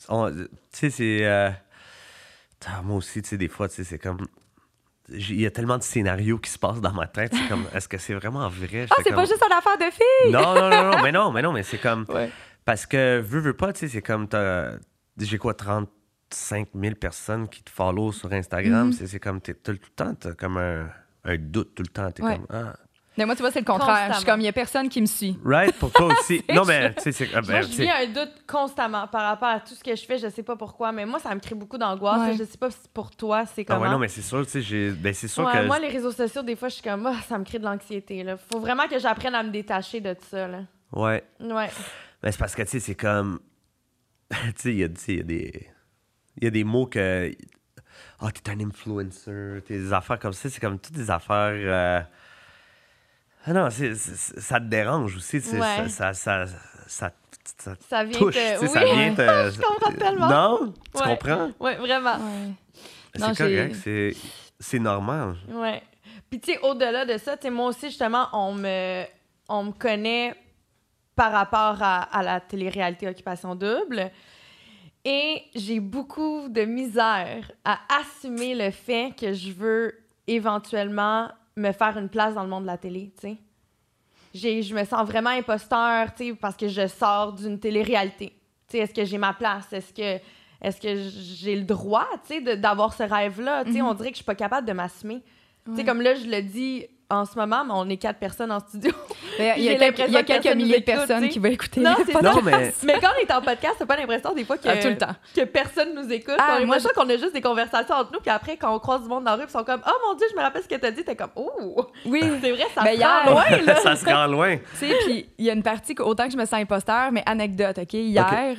On- Tu sais, c'est. euh, ah, Moi aussi, tu sais, des fois, tu sais, c'est comme. Il y a tellement de scénarios qui se passent dans ma tête. C'est comme, est-ce que c'est vraiment vrai? Ah, c'est pas juste une affaire de fille! Non, non, non, non, mais non, mais non, mais c'est comme. Ouais. Parce que, veux, veux pas, tu sais, c'est comme. t'as- J'ai quoi, 35 000 personnes qui te follow sur Instagram. Mhm. C'est c'est comme. T'es tout le temps, t'as comme un, un doute tout le temps. T'es Ouais. comme. Ah, Mais moi, tu vois, c'est le contraire. Je suis comme, il y a personne qui me suit. Right? Pour toi aussi. non, mais, tu sais, c'est. ah, Moi, ben, je vis un doute constamment par rapport à tout ce que je fais. Je sais pas pourquoi, mais moi, ça me crée beaucoup d'angoisse. Ouais. Je sais pas si pour toi, c'est ah comment. ouais, non, mais c'est sûr, tu sais, j'ai. Ben, c'est sûr Ouais, que. Moi, les réseaux sociaux, des fois, je suis comme, Ah, ça me crée de l'anxiété. là. Faut vraiment que j'apprenne à me détacher de ça. Là. Ouais. Ouais. Ben, c'est parce que, tu sais, c'est comme. tu sais, il y a y des. Il y a des mots que. Ah, t'es un influencer, t'es des affaires comme ça. C'est comme toutes des affaires. euh, Ah non, c'est- c'est- ça te dérange aussi. Ouais. Ça, ça, ça, ça, ça Ça vient touche. te- tu sais, oui. Ça vient te. Je comprends tellement. Non? Tu Ouais. comprends? Ouais, vraiment. Non, C'est j'ai- correct, c'est- c'est normal. Ouais. Puis, tu sais, au-delà de ça, tu moi aussi, justement, on me, on me connaît par rapport à, à la télé-réalité Occupation Double. Et j'ai beaucoup de misère à assumer le fait que je veux éventuellement me faire une place dans le monde de la télé, tu sais. J'ai- Je me sens vraiment imposteur, tu sais, parce que je sors d'une télé-réalité. Tu sais, est-ce que j'ai ma place? Est-ce que, est-ce que j'ai le droit, tu sais, d'avoir ce rêve-là? Tu sais, on dirait que je suis pas capable de m'assumer. Tu sais, comme là, je le dis en ce moment, mais on est quatre personnes en studio. Mais Il y a, quelques, il y a l'impression que quelques personne milliers de personnes qui vont écouter Non, c'est. Non, mais. Mais quand on est en podcast, t'as pas l'impression des fois que, Ah, tout le temps. que personne nous écoute? Ah, on a moi, l'impression qu'on a juste des conversations entre nous, puis après, quand on croise du monde dans la rue, ils sont comme « Oh mon Dieu, je me rappelle ce que t'as dit. » T'es comme « Oh! Oui. C'est vrai, ça Ben, se rend hier- loin, là! ça se rend loin. Tu sais, puis il y a une partie, que, autant que je me sens imposteur, mais anecdote, OK? Hier,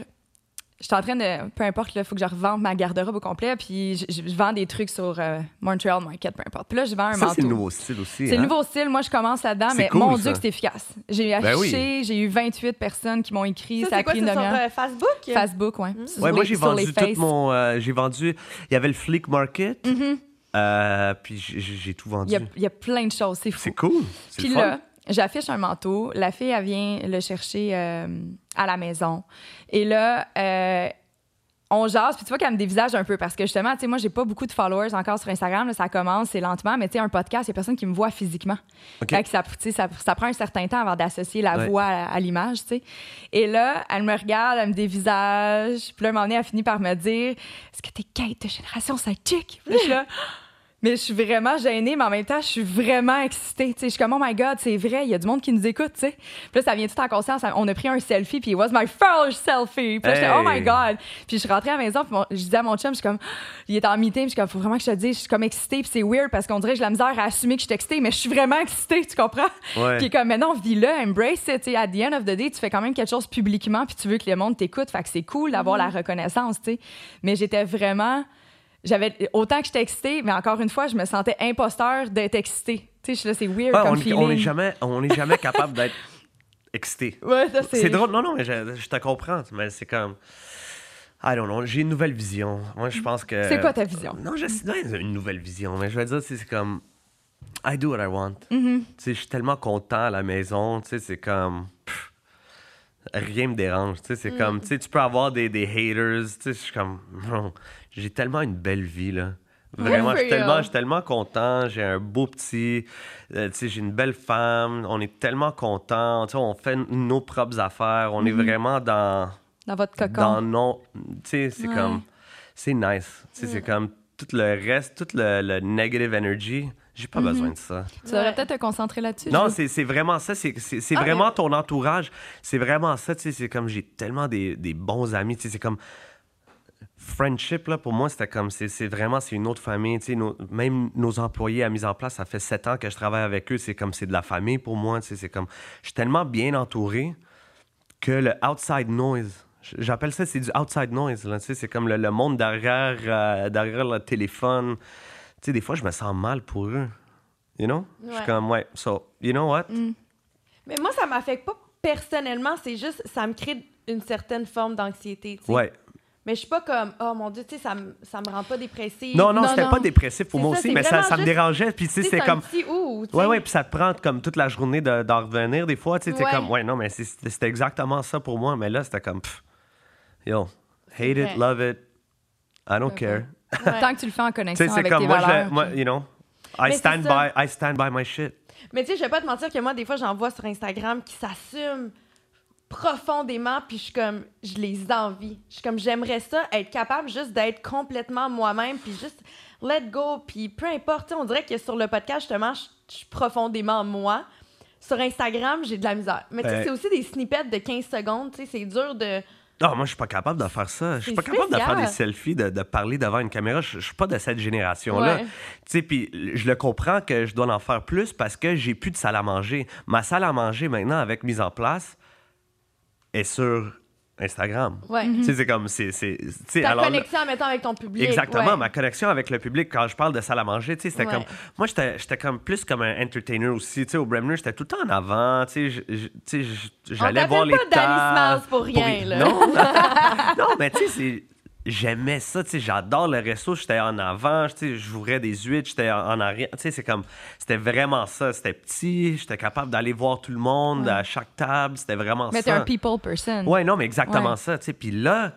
j'étais en train de... Peu importe, il faut que je revende ma garde-robe au complet, puis je, je- je vends des trucs sur euh, Montreal Market, peu importe. Puis là, je vends un Ça, manteau. c'est le nouveau style aussi. C'est le hein? nouveau style. Moi, je commence là-dedans, mais cool, mon ça. Dieu que c'est efficace. J'ai Ben affiché, oui. j'ai eu 28 personnes qui m'ont écrit, ça, Ça, a c'est quoi, pris c'est une sur euh, Facebook? Facebook, ouais. Sur Ouais, moi, les- j'ai vendu tout mon. euh, j'ai vendu. Il y avait le Fleek Market. Mhm. euh, puis j'ai- tout vendu. Il y, a, il y a plein de choses, c'est fou. C'est cool. C'est Puis là, j'affiche un manteau. La fille, elle vient le chercher euh, à la maison. Et là, euh, on jase. Puis tu vois qu'elle me dévisage un peu parce que justement, tu sais, moi, j'ai pas beaucoup de followers encore sur Instagram. là, ça commence, c'est lentement. Mais tu sais, un podcast, il y a personne qui me voit physiquement. OK. Fait que ça, ça, ça prend un certain temps avant d'associer la Ouais. voix à, à l'image, tu sais. Et là, elle me regarde, elle me dévisage. Puis là, un moment donné, elle finit par me dire Est-ce que t'es Kate de Génération Sidechick Puis là, je suis là, Mais je suis vraiment gênée, mais en même temps, je suis vraiment excitée. Tu sais, je suis comme, oh my God, c'est vrai, il y a du monde qui nous écoute, tu sais. Puis là, ça vient tout en conscience. On a pris un selfie, puis it was my first selfie. Puis là, j'étais, oh my Hey. God. Puis je suis rentrée à la maison, puis mon- je disais à mon chum, je suis comme, il est en meeting, puis je suis comme, faut vraiment que je te dise, je suis comme excitée, puis c'est weird parce qu'on dirait que j'ai la misère à assumer que je suis excitée, mais je suis vraiment excitée, tu comprends? Ouais. Puis il est comme, mais non, vis-le, embrace it. Tu sais, at the end of the day, tu fais quand même quelque chose publiquement, puis tu veux que le monde t'écoute. Fait que c'est cool d'avoir la reconnaissance, tu sais. Mais j'étais vraiment. J'avais autant que j'étais excitée, mais encore une fois, je me sentais imposteur d'être excitée. Tu sais, c'est weird Ouais, comme on, feeling. on est jamais, on est jamais capable d'être excité. Ouais, ça, c'est. C'est drôle. Non, non, mais je, je te comprends. Mais c'est comme. I don't know. J'ai une nouvelle vision. Moi, je pense que. C'est quoi ta vision? Non, je sais une nouvelle vision. Mais je veux dire, c'est comme. I do what I want. Mm-hmm. Tu sais, je suis tellement content à la maison. Tu sais, c'est comme. pff, rien me dérange. Tu sais, c'est comme. Tu sais, tu peux avoir des, des haters. Tu sais, je suis comme. J'ai tellement une belle vie, là. Vraiment, je suis tellement, je suis tellement content. J'ai un beau petit. euh, tu sais, j'ai une belle femme. On est tellement content. Tu sais, on fait nos propres affaires. On est vraiment dans Dans votre cocon. dans non tu sais c'est Ouais. comme c'est nice tu sais c'est comme tout le reste tout le, le negative energy j'ai pas besoin de ça Tu devrais peut-être te concentrer là-dessus. non c'est vraiment ça c'est Ah, vraiment ton entourage c'est vraiment ça tu sais c'est comme j'ai tellement des, des bons amis tu sais c'est comme friendship là pour moi c'était comme c'est vraiment c'est une autre famille tu sais nos- même nos employés à mise en place ça fait sept ans que je travaille avec eux c'est comme c'est de la famille pour moi tu sais c'est comme je suis tellement bien entouré que le outside noise j'appelle ça c'est du outside noise là tu sais c'est comme le, le monde derrière euh, derrière le téléphone. Tu sais des fois je me sens mal pour eux you know? Je suis comme ouais so you know what? Mais moi, ça m'affecte pas personnellement, c'est juste, ça me crée une certaine forme d'anxiété, ouais Mais je suis pas comme, oh mon Dieu, tu sais, ça me, ça me rend pas dépressive. non non, Non, c'était pas dépressif pour C'est moi ça, aussi c'est mais ça, vraiment ça me juste- dérangeait puis tu sais c'est comme tu sais. Ouais, ouais, puis ça te prend comme toute la journée de- d'en revenir des fois. Tu sais, t'es Ouais. comme, ouais, non, mais c'est- c'était c'était exactement ça pour moi. Mais là, c'était comme, pff, yo, hate vrai. it, love it, I don't care. Ouais. Tant que tu le fais en Tu sais, connexion c'est avec comme, tes moi, je, valeurs. moi, puis- you know, I Mais c'est stand, ça. by, I stand by my shit. Mais tu sais, je vais pas te mentir que moi, des fois, j'en vois sur Instagram qui s'assument profondément, puis je suis comme, je les envie. Je suis comme, j'aimerais ça, être capable juste d'être complètement moi-même, puis juste let go, puis peu importe, on dirait que sur le podcast, justement, je je suis profondément moi. Sur Instagram, j'ai de la misère. Mais tu sais, Ben- c'est aussi des snippets de 15 secondes. Tu sais, c'est dur de. Non, moi, je suis pas capable de faire ça. Je suis pas capable de faire des selfies, de, de parler devant une caméra. Je, je suis pas de cette génération-là. Ouais. Tu sais, puis je le comprends que je dois en faire plus parce que j'ai plus de salle à manger. Ma salle à manger, maintenant, avec mise en place, est sur Instagram. Ouais. Tu sais, c'est comme... c'est c'est- tu sais, Ta alors là- connexion, mettons, avec ton public. Exactement, ouais. ma connexion avec le public quand je parle de salle à manger, tu sais, c'était Ouais. comme moi j'étais j'étais comme plus comme un entertainer aussi, tu sais au Bremner, j'étais tout le temps en avant, tu sais, je- je- tu sais, je- j'allais voir les pas Danny tables. Smiles pour rien, là. Non. non, mais tu sais c'est J'aimais ça, tu sais, j'adore le resto, j'étais en avant, tu sais, j'ouvrais des huîtres, j'étais en, en arrière, tu sais, c'est comme, c'était vraiment ça, c'était petit, j'étais capable d'aller voir tout le monde à chaque table, c'était vraiment Mais t'es ça. un people person. Ouais, non, mais exactement Ouais. ça, tu sais. Puis là,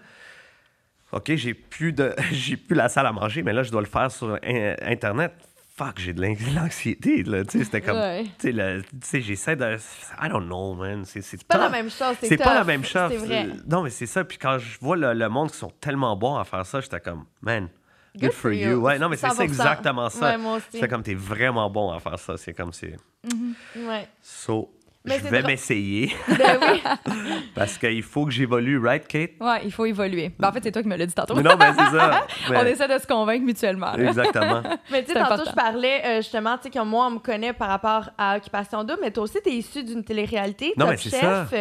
OK, j'ai plus de j'ai plus la salle à manger, mais là, je dois le faire sur in- Internet. Fuck, j'ai de l'an- l'anxiété, là. Tu sais, c'était comme... Ouais. Tu sais, j'essaie de... I don't know, man. C'est pas la même chose, c'est pas la même chose. vrai. Non, mais c'est ça. Puis quand je vois le, le monde qui sont tellement bons à faire ça, j'étais comme, man, good, Good for you. you. Ouais, non, mais c'est ça 100%. exactement ça. Ouais. C'est comme, t'es vraiment bon à faire ça. C'est comme, c'est... Ouais. So, je vais m'essayer Ben oui. parce qu'il faut que j'évolue, right, Kate? Ouais, il faut évoluer. Ben, en fait, c'est toi qui me l'as dit tantôt. Mais non, mais c'est ça. On essaie de se convaincre mutuellement. là. Exactement. Mais tu sais, tantôt, important. je parlais euh, justement, tu sais, que moi, on me connaît par rapport à Occupation Double, mais toi aussi, tu es issu d'une télé-réalité, Non, mais c'est Chef.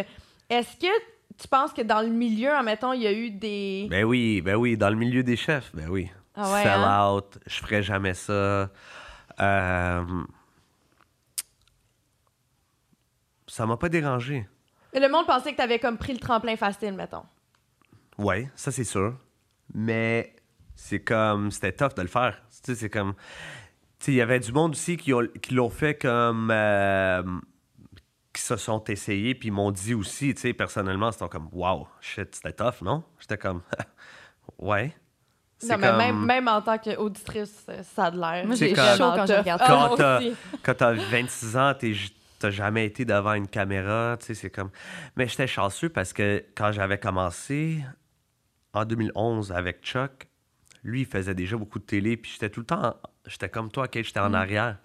Est-ce que tu penses que dans le milieu, admettons, il y a eu des. Ben oui, ben oui, dans le milieu des chefs, ben oui. Ah ouais, Sell hein? out, je ferais jamais ça. Euh, Ça m'a pas dérangé. Mais le monde pensait que tu avais comme pris le tremplin facile, mettons. Ouais, ça c'est sûr. Mais c'est comme, c'était tough de le faire. Tu sais, c'est comme, tu sais, il y avait du monde aussi qui, ont- qui l'ont fait comme, euh, qui se sont essayés, puis ils m'ont dit aussi, tu sais, personnellement, c'était comme, wow, shit, c'était tough, non? J'étais comme, ouais. C'est Non, mais comme- même, même en tant qu'auditrice, ça a de l'air. Moi, j'ai chaud quand je regarde Ah, ça. quand t'as, quand t'as 26 ans, t'es t'as jamais été devant une caméra, tu sais, c'est comme... Mais j'étais chanceux parce que quand j'avais commencé, en 2011, avec Chuck, lui, il faisait déjà beaucoup de télé, puis j'étais tout le temps... J'étais comme toi, Kate, j'étais en arrière.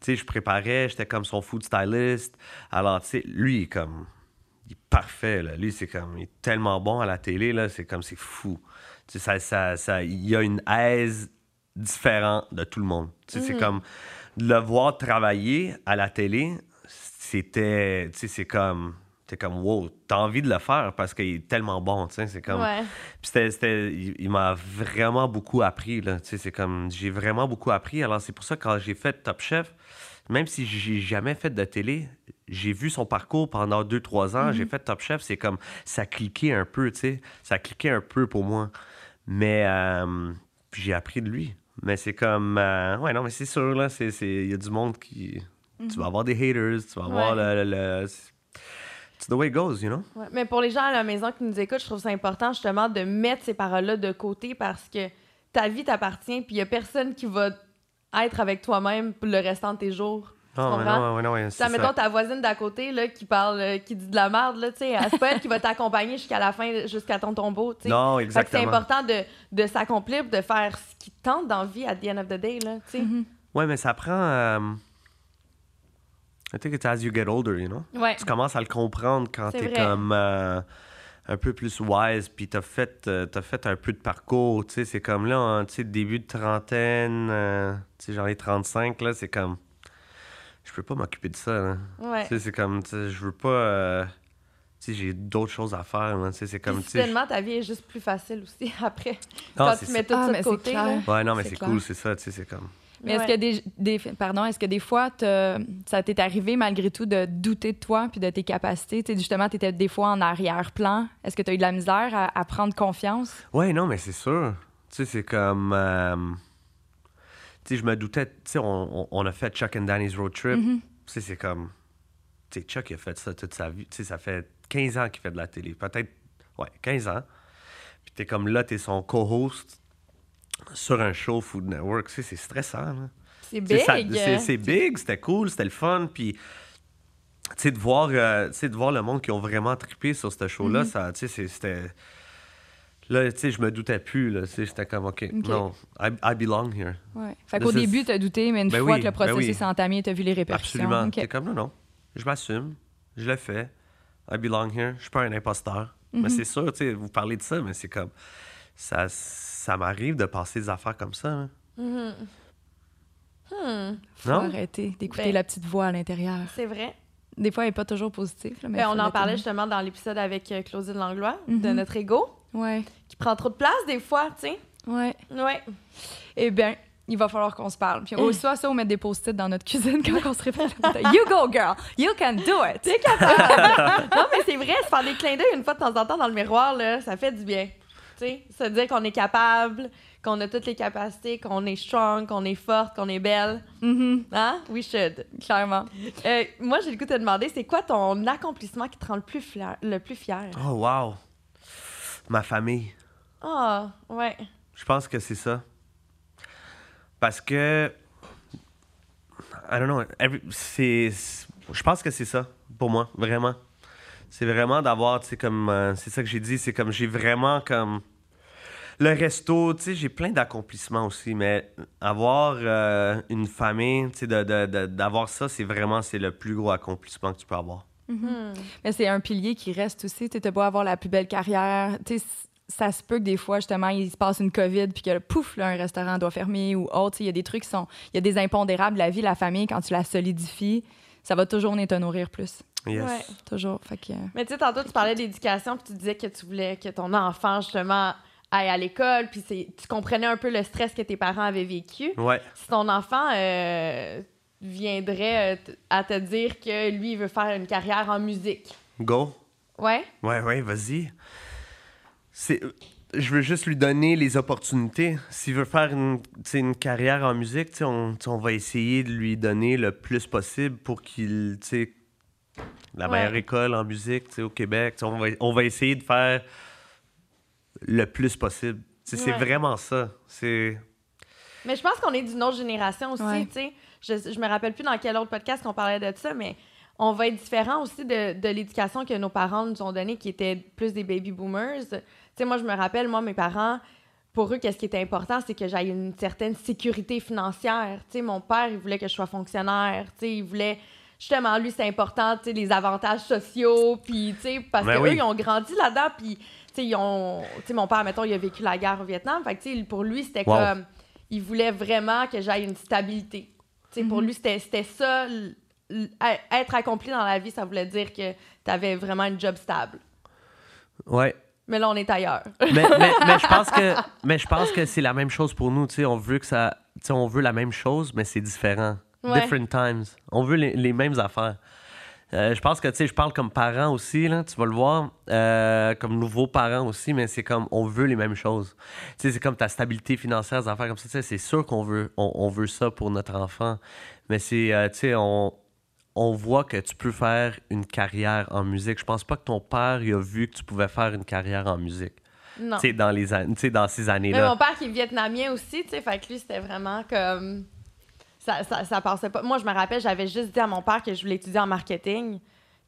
Tu sais, je préparais, j'étais comme son food stylist. Alors, tu sais, lui, il est comme... Il est parfait, là. Lui, c'est comme... Il est tellement bon à la télé, là, c'est comme... C'est fou. Tu sais, ça, ça, ça... Il y a une aise différente de tout le monde. Tu sais, c'est comme... De le voir travailler à la télé, c'était... Tu sais, c'est comme... T'es comme, wow, t'as envie de le faire parce qu'il est tellement bon, tu sais, c'est comme... Ouais. Puis c'était, c'était- il, il m'a vraiment beaucoup appris, là. Tu sais, c'est comme, j'ai vraiment beaucoup appris. Alors, c'est pour ça, que quand j'ai fait Top Chef, même si j'ai jamais fait de télé, j'ai vu son parcours pendant deux, trois ans. J'ai fait Top Chef, c'est comme, ça cliquait un peu, tu sais. Ça cliquait un peu pour moi. Mais, euh, j'ai appris de lui. Mais c'est comme, euh, ouais, non, mais c'est sûr, là, c'est, c'est- il y a du monde qui... Tu vas avoir des haters, tu vas avoir Ouais. le... le- le- It's the way it goes, you know? Ouais, Mais pour les gens à la maison qui nous écoutent, je trouve ça important justement de mettre ces paroles-là de côté parce que ta vie t'appartient, puis il y a personne qui va être avec toi-même pour le restant de tes jours. Tu Non, mais comprends? non, non, c'est sais, mettons ça. ta voisine d'à côté là, qui parle, euh, qui dit de la merde, là, tu sais, c'est pas elle qui va t'accompagner jusqu'à la fin, jusqu'à ton tombeau. tu sais. Non, que c'est exactement. important de, de s'accomplir, de faire ce qui te tente dans la vie at the end of the day. Là, tu sais. Ouais, mais ça prend. euh, I think it's as you get older, you know? Ouais. Tu commences à le comprendre quand t'es comme euh, un peu plus wise, puis t'as fait, euh, t'as fait un peu de parcours, tu sais. C'est comme là, hein, tu sais, début de trentaine, euh, tu sais, j'en ai 35, là, c'est comme. Je peux pas m'occuper de ça, là. Ouais. Tu sais, c'est comme, tu sais, je veux pas. euh, tu sais, j'ai d'autres choses à faire, là. Tu sais, c'est comme, soudainement, ta vie est juste plus facile aussi après. Non, quand tu ça. mets tout Ah, ça de c'est côté. clair. Ouais, non, mais C'est cool, c'est ça, tu sais, c'est comme. Mais est-ce Ouais. que des, des- pardon, est-ce que des fois ça t'est arrivé malgré tout de douter de toi puis de tes capacités, tu sais, justement tu étais des fois en arrière-plan. Est-ce que tu as eu de la misère à, à prendre confiance? Ouais, non, mais c'est sûr. Tu sais, c'est comme. euh, tu sais, je me doutais. Tu sais, on, on- on a fait Chuck and Danny's Road Trip. Mm-hmm. Tu sais, c'est comme. Tu sais, Chuck, il a fait ça toute sa vie. Tu sais, ça fait 15 ans qu'il fait de la télé. Peut-être. Ouais, 15 ans. Puis t'es comme là, t'es son co-host sur un show Food Network. C'est stressant. C'est big. C'est big, c'était cool, c'était le fun. Puis, tu sais, de voir, euh, de voir le monde qui ont vraiment trippé sur ce show-là, Mm-hmm. ça, tu sais, c'était. Là, tu sais, je me doutais plus, là. J'étais comme, OK, non, I, I belong here. Ouais. Fait qu'au début tu as douté, mais une Ben fois oui, que le ben processus oui. s'est entamé, tu as vu les répercussions. Absolument. Ok. T'es comme, non, non. je m'assume, je le fais. I belong here. Je suis pas un imposteur. Mais c'est sûr, tu sais, vous parlez de ça, mais c'est comme. Ça, ça m'arrive de passer des affaires comme ça. hein. Faut Non? arrêter d'écouter Ben- la petite voix à l'intérieur. C'est vrai. Des fois, elle n'est pas toujours positive. là, mais Ben, faut on en la parlait tenir. justement dans l'épisode avec euh, Claudine Langlois, de Mhm. notre ego, Ouais, qui prend trop de place des fois, tu sais. ouais. Ouais. Eh bien, il va falloir qu'on se parle. Puis Mm. on soit ça, on met des post-it dans notre cuisine quand on se répète. you go, girl! You can do it! non, mais c'est vrai, se faire des clins d'œil une fois de temps en temps dans le miroir, là, ça fait du bien. Tu sais, se dire qu'on est capable, qu'on a toutes les capacités, qu'on est strong, qu'on est forte, qu'on est belle. Mhm, Hein? We should. clairement. Euh, moi, j'ai le goût de te demander, c'est quoi ton accomplissement qui te rend le plus, fier- le plus fier? Oh, wow! Ma famille. Ah, ouais. Je pense que c'est ça. Parce que. I don't know. every- c'est. Je pense que c'est ça, pour moi, vraiment. C'est vraiment d'avoir, tu sais, comme. euh, c'est ça que j'ai dit, c'est comme j'ai vraiment comme. Le resto, tu sais, j'ai plein d'accomplissements aussi, mais avoir euh, une famille, tu sais, d'avoir ça, c'est vraiment c'est le plus gros accomplissement que tu peux avoir. Hmm. Mais c'est un pilier qui reste aussi. Tu beau avoir la plus belle carrière. Tu ça se peut que des fois, justement, il se passe une COVID puis que, pouf, là, un restaurant doit fermer ou autre. Il y a des trucs qui sont... Il y a des impondérables. La vie, la famille, quand tu la solidifies, ça va toujours venir te nourrir plus. Yes. Ouais. Toujours. Fait que... Mais tu sais, tantôt, tu parlais d'éducation, puis tu disais que tu voulais que ton enfant, justement, aille à l'école, puis c'est- tu comprenais un peu le stress que tes parents avaient vécu. Ouais. Si ton enfant euh, viendrait euh, à te dire que lui, il veut faire une carrière en musique, Go. ouais? Ouais, ouais, vas-y. C'est, je veux juste lui donner les opportunités. S'il veut faire une, carrière en musique, on, va essayer de lui donner le plus possible pour qu'il, la Ouais. meilleure école en musique, au Québec. On va, on va essayer de faire le plus possible. C'est vraiment ça. C'est... Mais je pense qu'on est d'une autre génération aussi, Ouais. Je, je me rappelle plus dans quel autre podcast qu'on parlait de ça, mais on va être différent aussi de, de l'éducation que nos parents nous ont donnée, qui était plus des baby boomers. Tu sais, moi, je me rappelle, moi, mes parents, pour eux, qu'est-ce qui était important, c'est que j'aille une certaine sécurité financière. Tu sais, mon père, il voulait que je sois fonctionnaire. Tu sais, il voulait... Justement, lui, c'est important, tu sais, les avantages sociaux, puis, tu sais, parce Ben que oui. eux, ils ont grandi là-dedans, puis, tu sais, ils ont... Tu sais, mon père, mettons, il a vécu la guerre au Vietnam, fait que, tu sais, pour lui, c'était Wow. comme... Il voulait vraiment que j'aille une stabilité. Tu sais, Pour lui, c'était c'était ça, être accompli dans la vie, ça voulait dire que tu avais vraiment une job stable. Ouais. Mais là, on est ailleurs. mais, mais, mais je pense que mais je pense que c'est la même chose pour nous tu sais on veut que ça tu sais on veut la même chose mais c'est différent Ouais. different times on veut les, les mêmes affaires Euh, je pense que tu sais je parle comme parent aussi là tu vas le voir euh, comme nouveaux parents aussi mais c'est comme on veut les mêmes choses tu sais c'est comme ta stabilité financière des affaires comme ça tu sais, c'est sûr qu'on veut on, on veut ça pour notre enfant mais c'est euh, tu sais on on voit que tu peux faire une carrière en musique. Je pense pas que ton père il a vu que tu pouvais faire une carrière en musique Non. tu sais, dans, les an- tu sais, dans ces Mais années-là. mon père qui est vietnamien aussi, tu sais, fait que lui, c'était vraiment comme. Ça, ça, ça passait pas. Moi, je me rappelle, j'avais juste dit à mon père que je voulais étudier en marketing,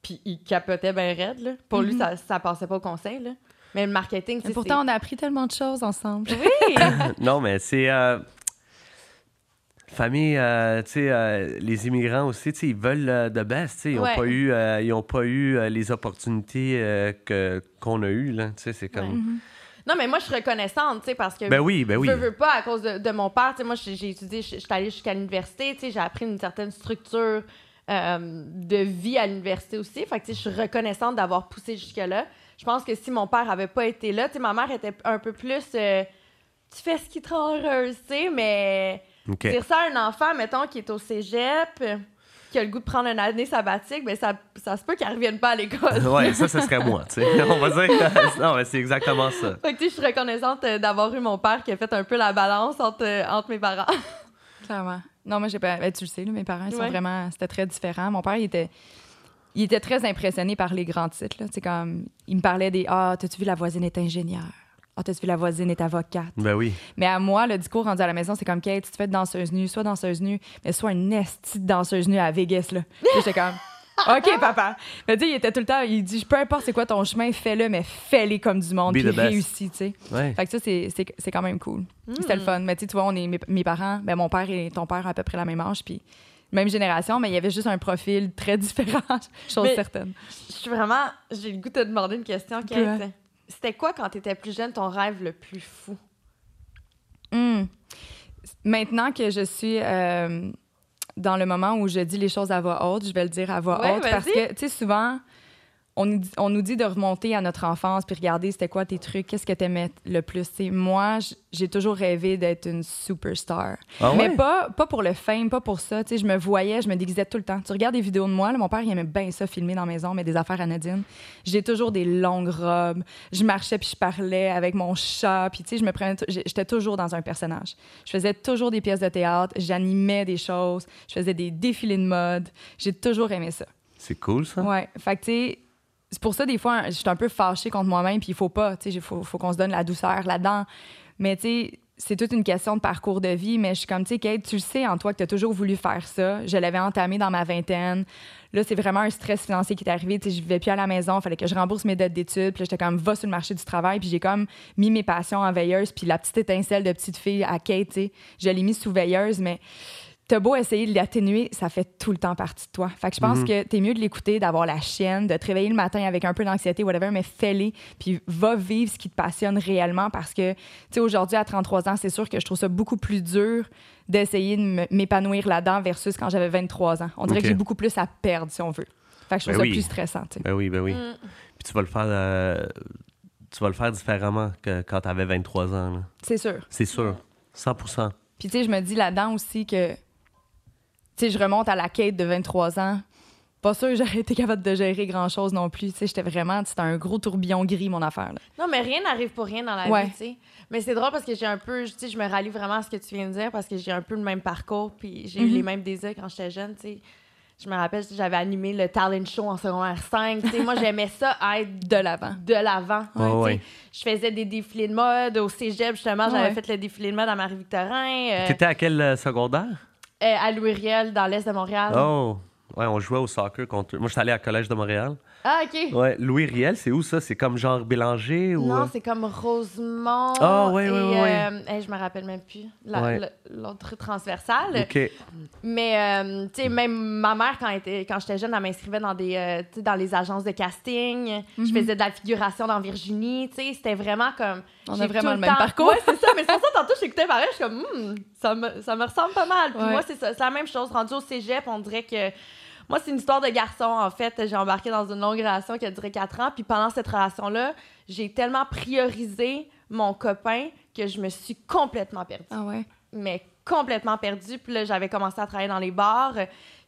puis il capotait bien raide, là. Pour lui, ça, ça passait pas au conseil, là. Mais le marketing, Mais sais. pourtant, on a appris tellement de choses ensemble. c'est- Oui! Non, mais c'est. euh, Famille, euh, tu sais, euh, les immigrants aussi, tu sais, ils veulent euh, de best, tu sais, ils n'ont Ouais. pas eu, euh, ils ont pas eu euh, les opportunités euh, que qu'on a eues, là, tu sais, c'est comme... non, mais moi, je suis reconnaissante, tu sais, parce que. Ben oui, ben oui. Je veux pas à cause de, de mon père. Tu sais, moi, j'ai étudié, je je suis allée jusqu'à l'université. tu sais, J'ai appris une certaine structure euh, de vie à l'université aussi. Fait que, tu sais, je suis reconnaissante d'avoir poussé jusque-là. Je pense que si mon père avait pas été là, tu sais, ma mère était un peu plus. euh, tu fais ce qui te rend heureuse, tu sais, mais dire ça à un enfant, mettons, qui est au cégep, qui a le goût de prendre une année sabbatique, ben ça, ça se peut qu'elle revienne pas à l'école. ouais, ça, ce serait moi, tu sais. On va dire que... Non, mais c'est exactement ça. Fait que, tu sais, je suis reconnaissante euh, d'avoir eu mon père qui a fait un peu la balance entre, euh, entre mes parents. Clairement. Non, moi, j'ai pas. ben, tu le sais, là, mes parents, ils sont Ouais. vraiment. C'était très différent. Mon père, il était. Il était très impressionné par les grands titres. Là. C'est comme. Il me parlait des Ah, t'as-tu vu la voisine est ingénieure? Ah, t'as-tu vu la voisine est avocate? Ben oui. Mais à moi, le discours rendu à la maison, c'est comme Kate, tu te fais de danseuse nue, soit danseuse nue, mais soit une esti de danseuse nue à Vegas. Là. J'étais comme. OK, papa. Mais tu sais, il était tout le temps, il dit, peu importe c'est quoi ton chemin, fais-le, mais fais-le comme du monde, Be puis réussis, tu sais. Ouais. Fait que ça, c'est- c'est c'est quand même cool. C'était le fun. Mais tu vois, on est, mes, mes parents, ben mon père et ton père ont à peu près la même âge, puis même génération, mais il y avait juste un profil très différent, chose Mais- certaine. Je suis vraiment. J'ai le goût de te demander une question, Kate. C'était quoi quand t'étais plus jeune ton rêve le plus fou? Hmm. Maintenant que je suis euh, dans le moment où je dis les choses à voix haute, je vais le dire à voix Ouais, haute parce que, tu sais, souvent, on, nous dit- on nous dit de remonter à notre enfance puis regarder c'était quoi tes trucs, qu'est-ce que t'aimais le plus. Tu sais, moi, j'ai toujours rêvé d'être une superstar. Ah Mais pas, pas pour le fame, pas pour ça. Je me voyais, je me déguisais tout le temps. Tu regardes des vidéos de moi, là, mon père, il aimait bien ça, filmer dans la maison, mais des affaires anodines. J'ai toujours des longues robes. Je marchais puis je parlais avec mon chat. Puis, je me prenais... J'étais toujours dans un personnage. Je faisais toujours des pièces de théâtre. J'animais des choses. Je faisais des défilés de mode. J'ai toujours aimé ça. C'est cool, ça. Ouais. Fait que, tu sais, c'est pour ça, des fois, je suis un peu fâchée contre moi-même, puis il faut pas, tu sais, il faut, qu'on se donne la douceur là-dedans. Mais, tu sais, c'est toute une question de parcours de vie, mais je suis comme, tu sais, Kate, tu le sais en toi que tu as toujours voulu faire ça. Je l'avais entamé dans ma vingtaine. Là, c'est vraiment un stress financier qui est arrivé. Tu sais, je vivais plus à la maison, il fallait que je rembourse mes dettes d'études. Puis j'étais comme, va sur le marché du travail. Puis j'ai comme mis mes passions en veilleuse. Puis la petite étincelle de petite fille à Kate, tu sais, je l'ai mis sous veilleuse, mais t'as beau essayer de l'atténuer, ça fait tout le temps partie de toi. Fait que je pense Mhm. que t'es mieux de l'écouter, d'avoir la chienne, de te réveiller le matin avec un peu d'anxiété, whatever, mais fais-les, puis va vivre ce qui te passionne réellement parce que, tu sais, aujourd'hui, à 33 ans, c'est sûr que je trouve ça beaucoup plus dur d'essayer de m'épanouir là-dedans versus quand j'avais 23 ans. On dirait que j'ai beaucoup plus à perdre, si on veut. Fait que je trouve Ben ça oui. plus stressant, tu sais. Ben oui, ben oui. Mm. Puis tu vas le faire, euh, tu vas le faire différemment que quand tu avais 23 ans. là. C'est sûr. C'est sûr. 100% Puis, tu sais, je me dis là-dedans aussi que, sais, je remonte à la quête de 23 ans. Pas sûr que j'aurais été capable de gérer grand-chose non plus. Tu sais, j'étais vraiment, c'était un gros tourbillon gris, mon affaire. là. Non, mais rien n'arrive pour rien dans la Ouais. vie, tu sais. Mais c'est drôle parce que j'ai un peu, tu sais, je me rallie vraiment à ce que tu viens de dire parce que j'ai un peu le même parcours, puis j'ai eu Mhm. les mêmes désirs quand j'étais jeune, tu sais. Je me rappelle, j'avais animé le talent show en secondaire 5. Tu sais, moi, j'aimais ça être De l'avant. de l'avant. Ouais. Je faisais des défilés de mode au cégep, justement. J'avais Ouais. fait le défilé de mode à Marie-Victorin, euh, T'étais à quel euh, secondaire? À Louis-Riel, dans l'est de Montréal. Oh! Ouais, on jouait au soccer contre. Moi, j'étais allé à Collège de Montréal. Ah, OK. Ouais, Louis Riel, c'est où ça? C'est comme genre Bélanger ou. Non, euh? c'est comme Rosemont. Ah, ouais, et, ouais, ouais, ouais. euh, hey, je me rappelle même plus. La- Ouais. L'autre transversale. OK. Mais, euh, tu sais, même ma mère, quand, était- quand j'étais jeune, elle m'inscrivait dans, des, euh, tu sais, dans les agences de casting. Je Mhm. faisais de la figuration dans Virginie. Tu sais, c'était vraiment comme. On a vraiment le même temps- parcours. Ouais, c'est ça. Mais c'est pour ça, tantôt, j'écoutais pareil. Je suis comme, Hmm, ça, me, ça me ressemble pas mal. Puis Ouais. moi, c'est ça. C'est la même chose. Rendu au cégep, on dirait que. Moi, c'est une histoire de garçon, en fait. J'ai embarqué dans une longue relation qui a duré quatre ans. Puis pendant cette relation-là, j'ai tellement priorisé mon copain que je me suis complètement perdue Ah ouais? mais complètement perdue. Puis là, j'avais commencé à travailler dans les bars.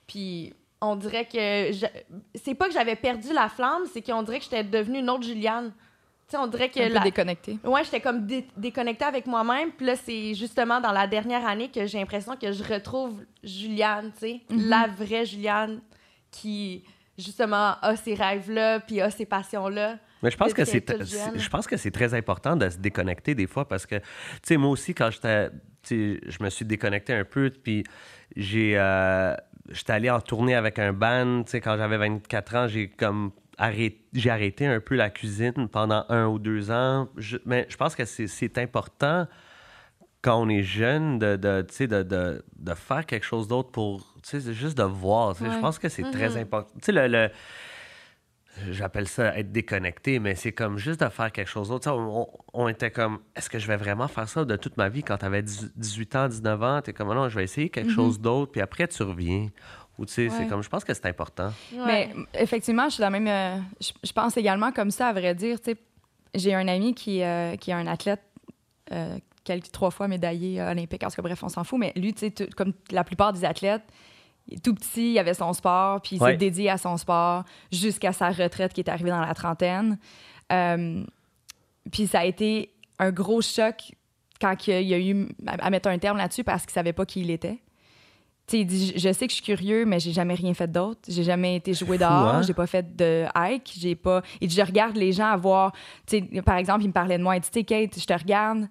Puis on dirait que... je- C'est pas que j'avais perdu la flamme, c'est qu'on dirait que j'étais devenue une autre Juliane. Sais, on dirait que... Un peu la- déconnecté. Ouais, j'étais comme dé- déconnectée avec moi-même. Puis là, c'est justement dans la dernière année que j'ai l'impression que je retrouve Juliane, tu sais, Mhm. la vraie Juliane qui, justement, a ces rêves-là, puis a ces passions-là. Mais je pense que c'est je pense que c'est très important de se déconnecter des fois parce que tu sais moi aussi quand j'étais tu sais, je me suis déconnecté un peu puis j'ai euh, j'étais allé en tournée avec un band, tu sais quand j'avais 24 ans, j'ai comme j'ai arrêté un peu la cuisine pendant un ou deux ans, Je- mais je pense que c'est- important quand on est jeune de, de, de, de, de faire quelque chose d'autre pour juste de voir. Je pense que c'est très Mhm. important. Tu sais, le, le- j'appelle ça être déconnecté, mais c'est comme juste de faire quelque chose d'autre. On, était comme, est-ce que je vais vraiment faire ça de toute ma vie? Quand tu avais 18 ans, 19 ans? Tu es comme, non, je vais essayer quelque Mhm. chose d'autre, puis après tu reviens. Ou tu sais, c'est comme, je pense que c'est important. Ouais. Mais effectivement, je suis la même. euh, je, je pense également comme ça, à vrai dire. tu sais, J'ai un ami qui, euh, qui est un athlète, euh, quelques, trois fois médaillé olympique. En tout cas, bref, on s'en fout. Mais lui, tu sais, comme la plupart des athlètes, il est tout petit, il avait son sport, puis il Ouais. s'est dédié à son sport jusqu'à sa retraite qui est arrivée dans la trentaine. Euh, puis ça a été un gros choc quand il y a- eu à, à mettre un terme là-dessus parce qu'il savait pas qui il était. Tu sais, il dit, je sais que je suis curieux, mais j'ai jamais rien fait d'autre. J'ai jamais été fou, dehors, hein? j'ai pas fait de hike, j'ai pas. Il dit, je regarde les gens avoir. Tu sais, par exemple, il me parlait de moi. Il dit, tu sais, Kate, je te regarde.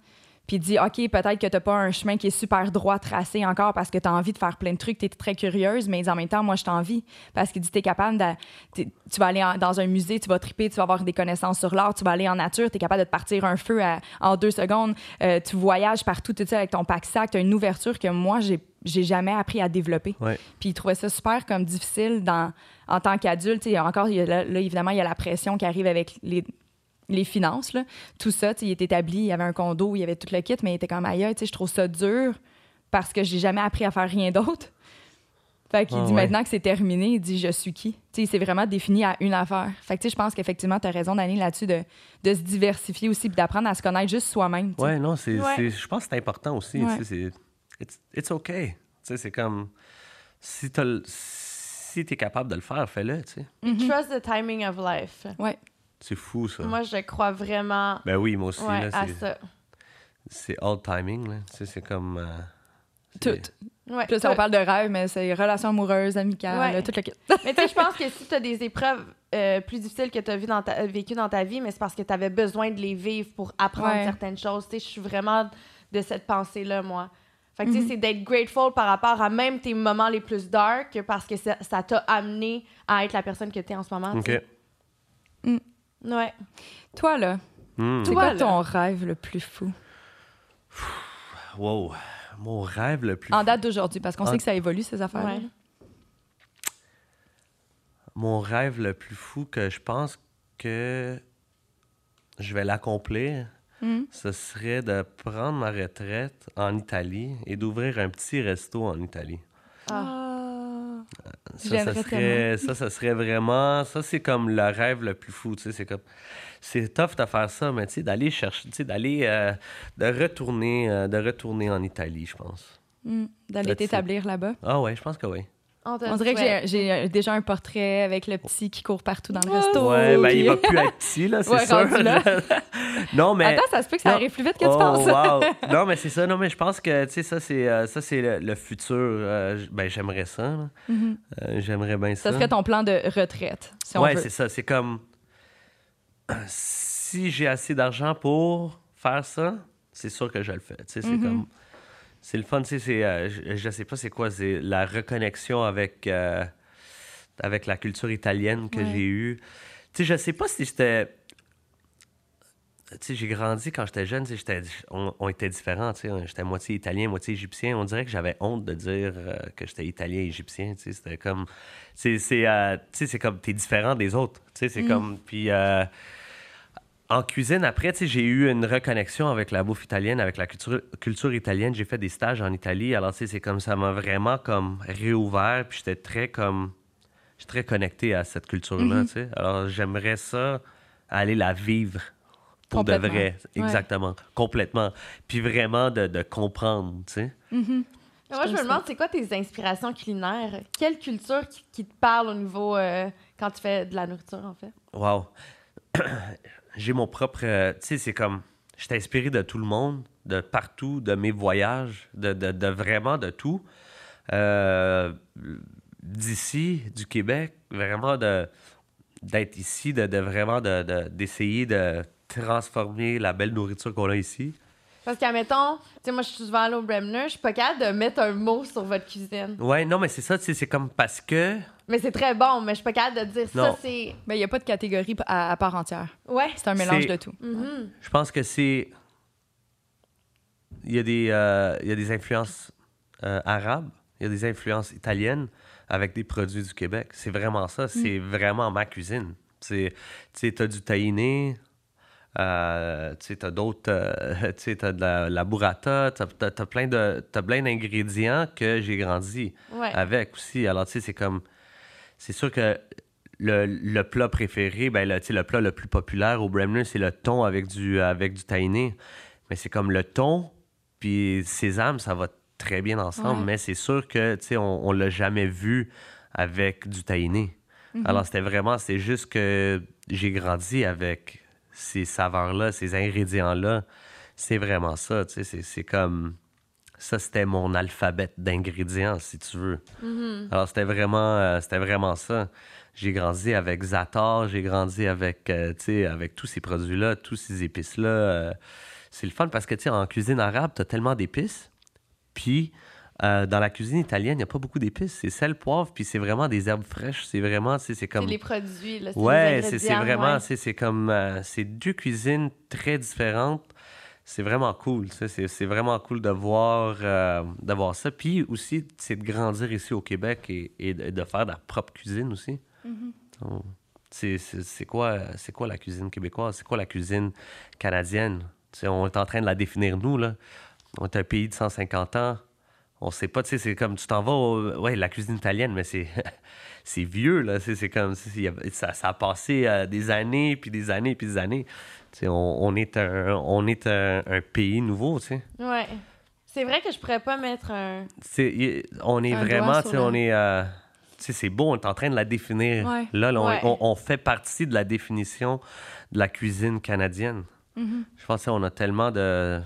Puis il dit, OK, peut-être que t'as pas un chemin qui est super droit tracé encore parce que tu as envie de faire plein de trucs, tu es très curieuse, mais il dit, en même temps, moi, je t'envie. Parce qu'il dit, tu es capable de. t'es- Tu vas aller en- dans un musée, tu vas triper, tu vas avoir des connaissances sur l'art, tu vas aller en nature, tu es capable de te partir un feu à- en deux secondes, euh, tu voyages partout, tout ça avec ton pack-sac, tu as une ouverture que moi, j'ai j'ai jamais appris à développer. Ouais. Puis il trouvait ça super comme difficile dans, en tant qu'adulte. Tu sais, Encore, il y a là, là, évidemment, il y a la pression qui arrive avec les, les finances. Là. Tout ça, tu sais, il est établi, il y avait un condo, il y avait tout le kit, mais il était comme ailleurs. Tu sais, je trouve ça dur parce que j'ai jamais appris à faire rien d'autre. Fait qu'il Ah dit ouais. maintenant que c'est terminé, il dit je suis qui? Tu sais, il s'est vraiment défini à une affaire. Fait que tu sais, je pense qu'effectivement, tu as raison, Dani, là-dessus, de, de se diversifier aussi puis d'apprendre à se connaître juste soi-même. Ouais, non, c'est, Ouais. c'est- je pense que c'est important aussi. It's, it's OK. Tu sais, c'est comme, si tu si es capable de le faire, fais-le. tu sais. Mhm. Trust the timing of life. Ouais. C'est fou, ça. Moi, je crois vraiment Ben oui, moi aussi. ouais, là, à c'est, ça. c'est all timing. Là. Tu sais, c'est comme. euh, Tout. Ouais, tout. on parle de rêve, mais c'est relations amoureuses, amicales, Ouais. tout le kit. Mais tu sais, je pense que si tu as des épreuves euh, plus difficiles que tu as vu dans ta- vécues dans ta vie, mais c'est parce que tu avais besoin de les vivre pour apprendre Ouais. certaines choses. Tu sais, je suis vraiment de cette pensée-là, moi. Fait que tu sais, Mhm. c'est d'être grateful par rapport à même tes moments les plus dark parce que ça ça t'a amené à être la personne que tu es en ce moment. OK. sais. Ouais. Toi, là, Hmm. c'est Toi, quoi là. ton rêve le plus fou? Wow. Mon rêve le plus. En fou- date d'aujourd'hui, parce qu'on En- sait que ça évolue, ces affaires Ouais. Mon rêve le plus fou que je pense que je vais l'accomplir, Hmm. ce serait de prendre ma retraite en Italie et d'ouvrir un petit resto en Italie. Ah. Ça, ça J'aimerais serait, ça, ça serait vraiment. Ça, c'est comme le rêve le plus fou. Tu sais, c'est comme. C'est tough de faire ça, mais tu sais, d'aller chercher, tu sais, d'aller. euh, de retourner, euh, de retourner en Italie, je pense. Hmm. D'aller t'établir là-bas. Ah ouais, je pense que oui. On, dirait que j'ai déjà un portrait avec le petit qui court partout dans le Ouais. resto. Ouais, ben, il va plus être petit, là, c'est Ouais, sûr. là. non, mais. Attends, ça se peut que ça Non. arrive plus vite que tu oh, penses. wow. Non, mais c'est ça. Non, mais je pense que, tu sais, ça, c'est euh, ça, c'est le, le futur. Euh, ben, j'aimerais ça. Mhm. Euh, j'aimerais bien ça. Ça serait ton plan de retraite, si on ouais, c'est ça. C'est comme. Si j'ai assez d'argent pour faire ça, c'est sûr que je le fais. Tu sais, c'est Mhm. comme. C'est le fun, tu sais, c'est. euh, je, je sais pas c'est quoi, c'est la reconnexion avec, euh, avec la culture italienne que Ouais. j'ai eue. Tu sais, je sais pas si j'étais. Tu sais, j'ai grandi quand j'étais jeune, j'étais- on, on était différents, tu sais. J'étais moitié italien, moitié égyptien. On dirait que j'avais honte de dire euh, que j'étais italien égyptien, tu sais. C'était comme... C'est c'est, euh, tu sais, c'est comme... T'es différent des autres, tu sais. C'est comme... Puis... en cuisine, après, tu sais, j'ai eu une reconnexion avec la bouffe italienne, avec la culture, culture italienne. J'ai fait des stages en Italie. Alors, tu sais, c'est comme ça m'a vraiment comme réouvert. Puis j'étais très comme... Je très connecté à cette culture-là, tu sais. Alors, j'aimerais ça aller la vivre pour de vrai. Ouais. Exactement. Complètement. Puis vraiment de, de comprendre, tu sais. Mhm. Mais Moi, je me demande, c'est quoi tes inspirations culinaires? Quelle culture qui, qui te parle au niveau euh, quand tu fais de la nourriture, en fait? Wow. J'ai mon propre. euh, tu sais, c'est comme. Je suis inspiré de tout le monde, de partout, de mes voyages, de, de- de vraiment de tout. Euh, D'ici, du Québec, vraiment d'être ici, de, de vraiment de- de- d'essayer de, transformer la belle nourriture qu'on a ici. Parce qu'admettons, tu sais, moi, je suis souvent allée au Bremner, je suis pas capable de mettre un mot sur votre cuisine. Ouais, non, mais c'est ça, tu sais, c'est comme parce que. Mais c'est très bon, mais je suis pas capable de dire ça, Non. c'est. Ben, il n'y a pas de catégorie à, à part entière. Ouais. C'est un mélange C'est- de tout. Mhm. Je pense que c'est. Il y a des, euh, il y a des influences euh, arabes, il y a des influences italiennes avec des produits du Québec. C'est vraiment ça. C'est vraiment ma cuisine. C'est- Tu sais, t'as du tahini, euh, tu sais, t'as d'autres. euh, tu sais, t'as de la, la burrata, t'as t'as- t'as plein d'ingrédients que j'ai grandi Ouais. avec aussi. Alors, tu sais, c'est comme. C'est sûr que le, le plat préféré, ben, le, tu le plat le plus populaire au Bremner, c'est le thon avec du, avec du tahini. Mais c'est comme le thon, puis sésame, ça va très bien ensemble. Ouais. Mais c'est sûr que, tu sais, on, on l'a jamais vu avec du tahini. Alors, c'était vraiment, c'est juste que j'ai grandi avec ces saveurs-là, ces ingrédients-là. C'est vraiment ça, tu sais, c'est- c'est comme... Ça, c'était mon alphabet d'ingrédients, si tu veux. Mhm. Alors, c'était vraiment, euh, c'était vraiment ça. J'ai grandi avec Zatar, j'ai grandi avec, euh, tu sais, avec tous ces produits-là, tous ces épices-là. euh, c'est le fun parce que, tu sais, en cuisine arabe, tu as tellement d'épices. Puis, euh, dans la cuisine italienne, il n'y a pas beaucoup d'épices. C'est sel, poivre, puis c'est vraiment des herbes fraîches. C'est vraiment, c'est C'est comme... les produits, là. Ouais, c'est c'est vraiment, ouais. c'est c'est comme, euh, c'est deux cuisines très différentes. c'est vraiment cool. C'est c'est vraiment cool de voir, euh, de voir ça. Puis aussi, c'est de grandir ici au Québec et, et de, faire de la propre cuisine aussi. On- C'est c'est- c'est quoi, c'est quoi la cuisine québécoise? C'est quoi la cuisine canadienne? Tu sais, on est en train de la définir, nous. Là. On est un pays de 150 ans. On sait pas, tu sais, c'est comme tu t'en vas, au- ouais, la cuisine italienne, mais c'est c'est vieux, là. C'est comme, ça, ça a passé euh, des années, puis des années, puis des années. Tu sais, on, on est, un, on est un, un pays nouveau, tu sais. Ouais. C'est vrai que je pourrais pas mettre un. On est Un vraiment, tu sais, on est. euh, tu sais, c'est beau, on est en train de la définir. Ouais. Là, là, on, Ouais. on- on fait partie de la définition de la cuisine canadienne. Mm-hmm. Je pense qu'on a tellement de.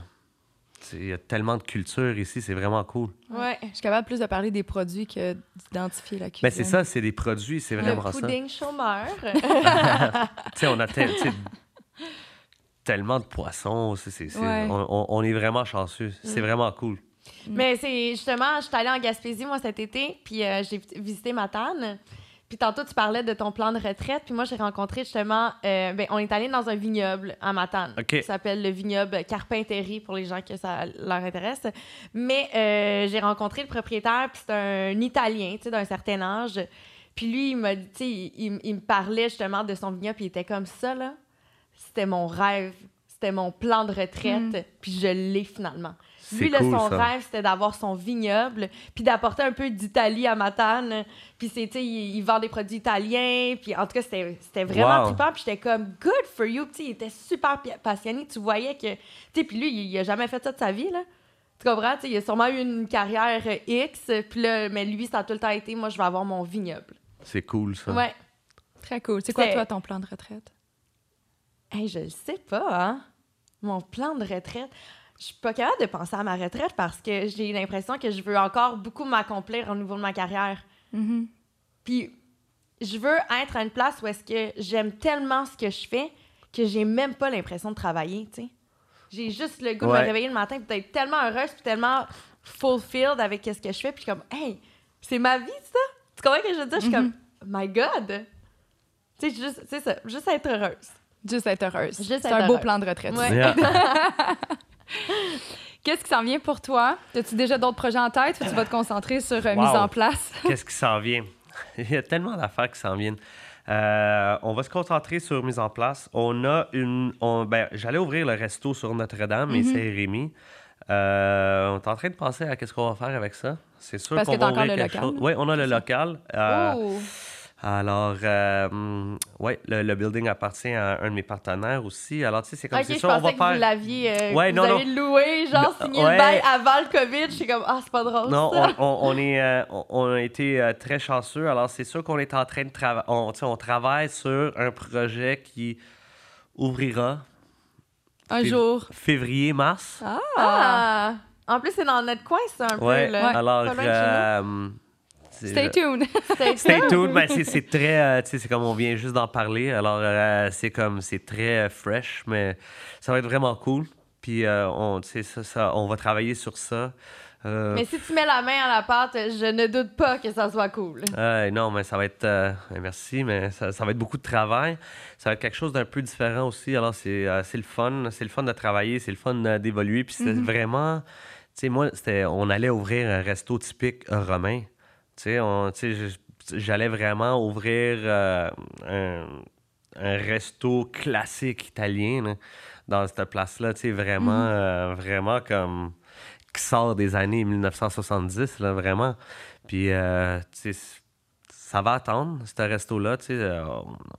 Il y a tellement de culture ici, c'est vraiment cool. Ouais. Je suis capable plus de parler des produits que d'identifier la cuisine. Mais c'est ça, c'est des produits, c'est Le vraiment ça. pudding chômeur. Tu sais, on a tel- tellement de poissons. c'est- c'est- c'est- Ouais. on, on- on est vraiment chanceux. C'est Mm. vraiment cool. Mais c'est justement, je suis allée en Gaspésie, moi, cet été, puis euh, j'ai visité Matane. Puis tantôt, tu parlais de ton plan de retraite, puis moi, j'ai rencontré justement, euh, ben, on est allé dans un vignoble à Matane. OK. qui s'appelle le vignoble Carpinterie pour les gens que ça leur intéresse. Mais euh, j'ai rencontré le propriétaire, puis c'est un Italien, tu sais, d'un certain âge. Puis lui, il m'a tu sais, il, il- il me parlait justement de son vignoble, puis il était comme ça, là. C'était mon rêve, c'était mon plan de retraite, puis je l'ai finalement. Lui, là, cool, son ça. rêve, c'était d'avoir son vignoble, puis d'apporter un peu d'Italie à Matane. Puis, c'est, tu sais, il, il vend des produits italiens. Puis, en tout cas, c'était, c'était vraiment Wow. trippant. Puis, j'étais comme, good for you. Puis, tu sais, il était super passionné. Tu voyais que. Tu sais, puis lui, il, il a jamais fait ça de sa vie, là. Tu comprends? Tu sais, il a sûrement eu une carrière euh, X. Puis là, mais lui, ça a tout le temps été, moi, je vais avoir mon vignoble. C'est cool, ça. Ouais. Très cool. C'est quoi, toi, ton plan de retraite? Hey, je le sais pas, hein? Mon plan de retraite. Je suis pas capable de penser à ma retraite parce que j'ai l'impression que je veux encore beaucoup m'accomplir au niveau de ma carrière. Mhm. Puis je veux être à une place où est-ce que j'aime tellement ce que je fais que j'ai même pas l'impression de travailler, tu sais. J'ai juste le goût de me réveiller le matin et d'être tellement heureuse puis tellement fulfilled avec ce que je fais puis je suis comme hey, c'est ma vie ça? Tu comprends ce que je veux dire? Je suis comme my god. Tu sais juste c'est ça, juste être heureuse. Juste être heureuse. Juste C'est un beau plan de retraite. Ouais. Yeah. Qu'est-ce qui s'en vient pour toi? As-tu déjà d'autres projets en tête? Ou tu vas te concentrer sur euh, Wow. mise en place? Qu'est-ce qui s'en vient? Il y a tellement d'affaires qui s'en viennent. Euh, on va se concentrer sur mise en place. On a une. on- ben, J'allais ouvrir le resto sur Notre-Dame Mhm. et Saint-Rémy. Euh, on est en train de penser à qu'est-ce qu'on va faire avec ça. C'est sûr qu'on va ouvrir quelque chose. Oui, on a le local. Euh, Oh. Alors, euh, ouais, le, le building appartient à un de mes partenaires aussi. Alors, tu sais, c'est comme Ok, c'est je ça, on pensais va que faire. vous l'aviez euh, Ouais, vous non, avez loué, genre Non, signé ouais. le bail avant le COVID. Je suis comme ah c'est pas drôle. Non, ça. on, on- on est, euh, on, a été euh, très chanceux. Alors, c'est sûr qu'on est en train de travailler. On, tu sais, on travaille sur un projet qui ouvrira Un Fév- jour. février-mars. Ah! Ah! En plus, c'est dans notre coin, ça, un ouais. peu. Là. Alors, Stay tuned. Stay Stay tuned. Ben, c'est, c'est très, euh, tu sais, c'est comme on vient juste d'en parler. Alors, euh, c'est comme, c'est très euh, fresh, mais ça va être vraiment cool. Puis, euh, on, tu sais, ça, ça, on va travailler sur ça. Euh, Mais si tu mets la main à la pâte, je ne doute pas que ça soit cool. Euh, non, mais ça va être. euh, merci, mais ça, ça va être beaucoup de travail. Ça va être quelque chose d'un peu différent aussi. Alors, c'est euh, c'est le fun. C'est le fun de travailler, c'est le fun d'évoluer. Puis, c'était vraiment. Tu sais, moi, c'était, on allait ouvrir un resto typique romain. On- j'allais vraiment ouvrir euh, un, un resto classique italien là, dans cette place-là. Tu sais, vraiment, euh, vraiment comme qui sort des années 1970, là, vraiment. Puis, euh, tu sais, ça va attendre, ce resto-là. Tu sais,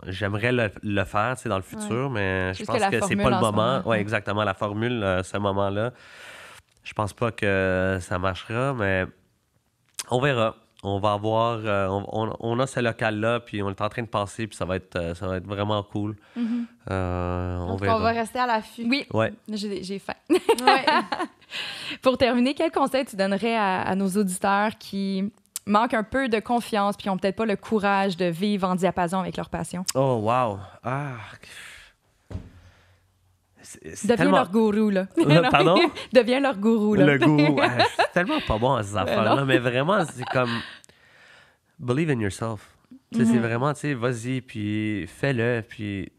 j'aimerais le, le faire, tu sais, dans le futur, mais je que pense la que, c'est pas le moment. Ouais, ouais. exactement, la formule, ce moment-là. Je pense pas que ça marchera, mais on verra. On va avoir, euh, on, on- on a ce local-là, puis on est en train de passer, puis ça va être, euh, ça va être vraiment cool. Euh, on Donc, verra. on va rester à l'affût. Oui, Ouais. j'ai faim. Ouais. Pour terminer, quel conseil tu donnerais à, à nos auditeurs qui manquent un peu de confiance puis qui n'ont peut-être pas le courage de vivre en diapason avec leur passion? Oh, wow. Ah. C'est- c'est Deviens tellement- leur gourou, là. Euh, pardon? Deviens leur gourou, là. Le. Ah, je suis tellement pas bon à ces affaires-là, mais vraiment, c'est comme. Believe in yourself. C'est Mhm. vraiment, tu sais, vas-y, puis fais-le, puis.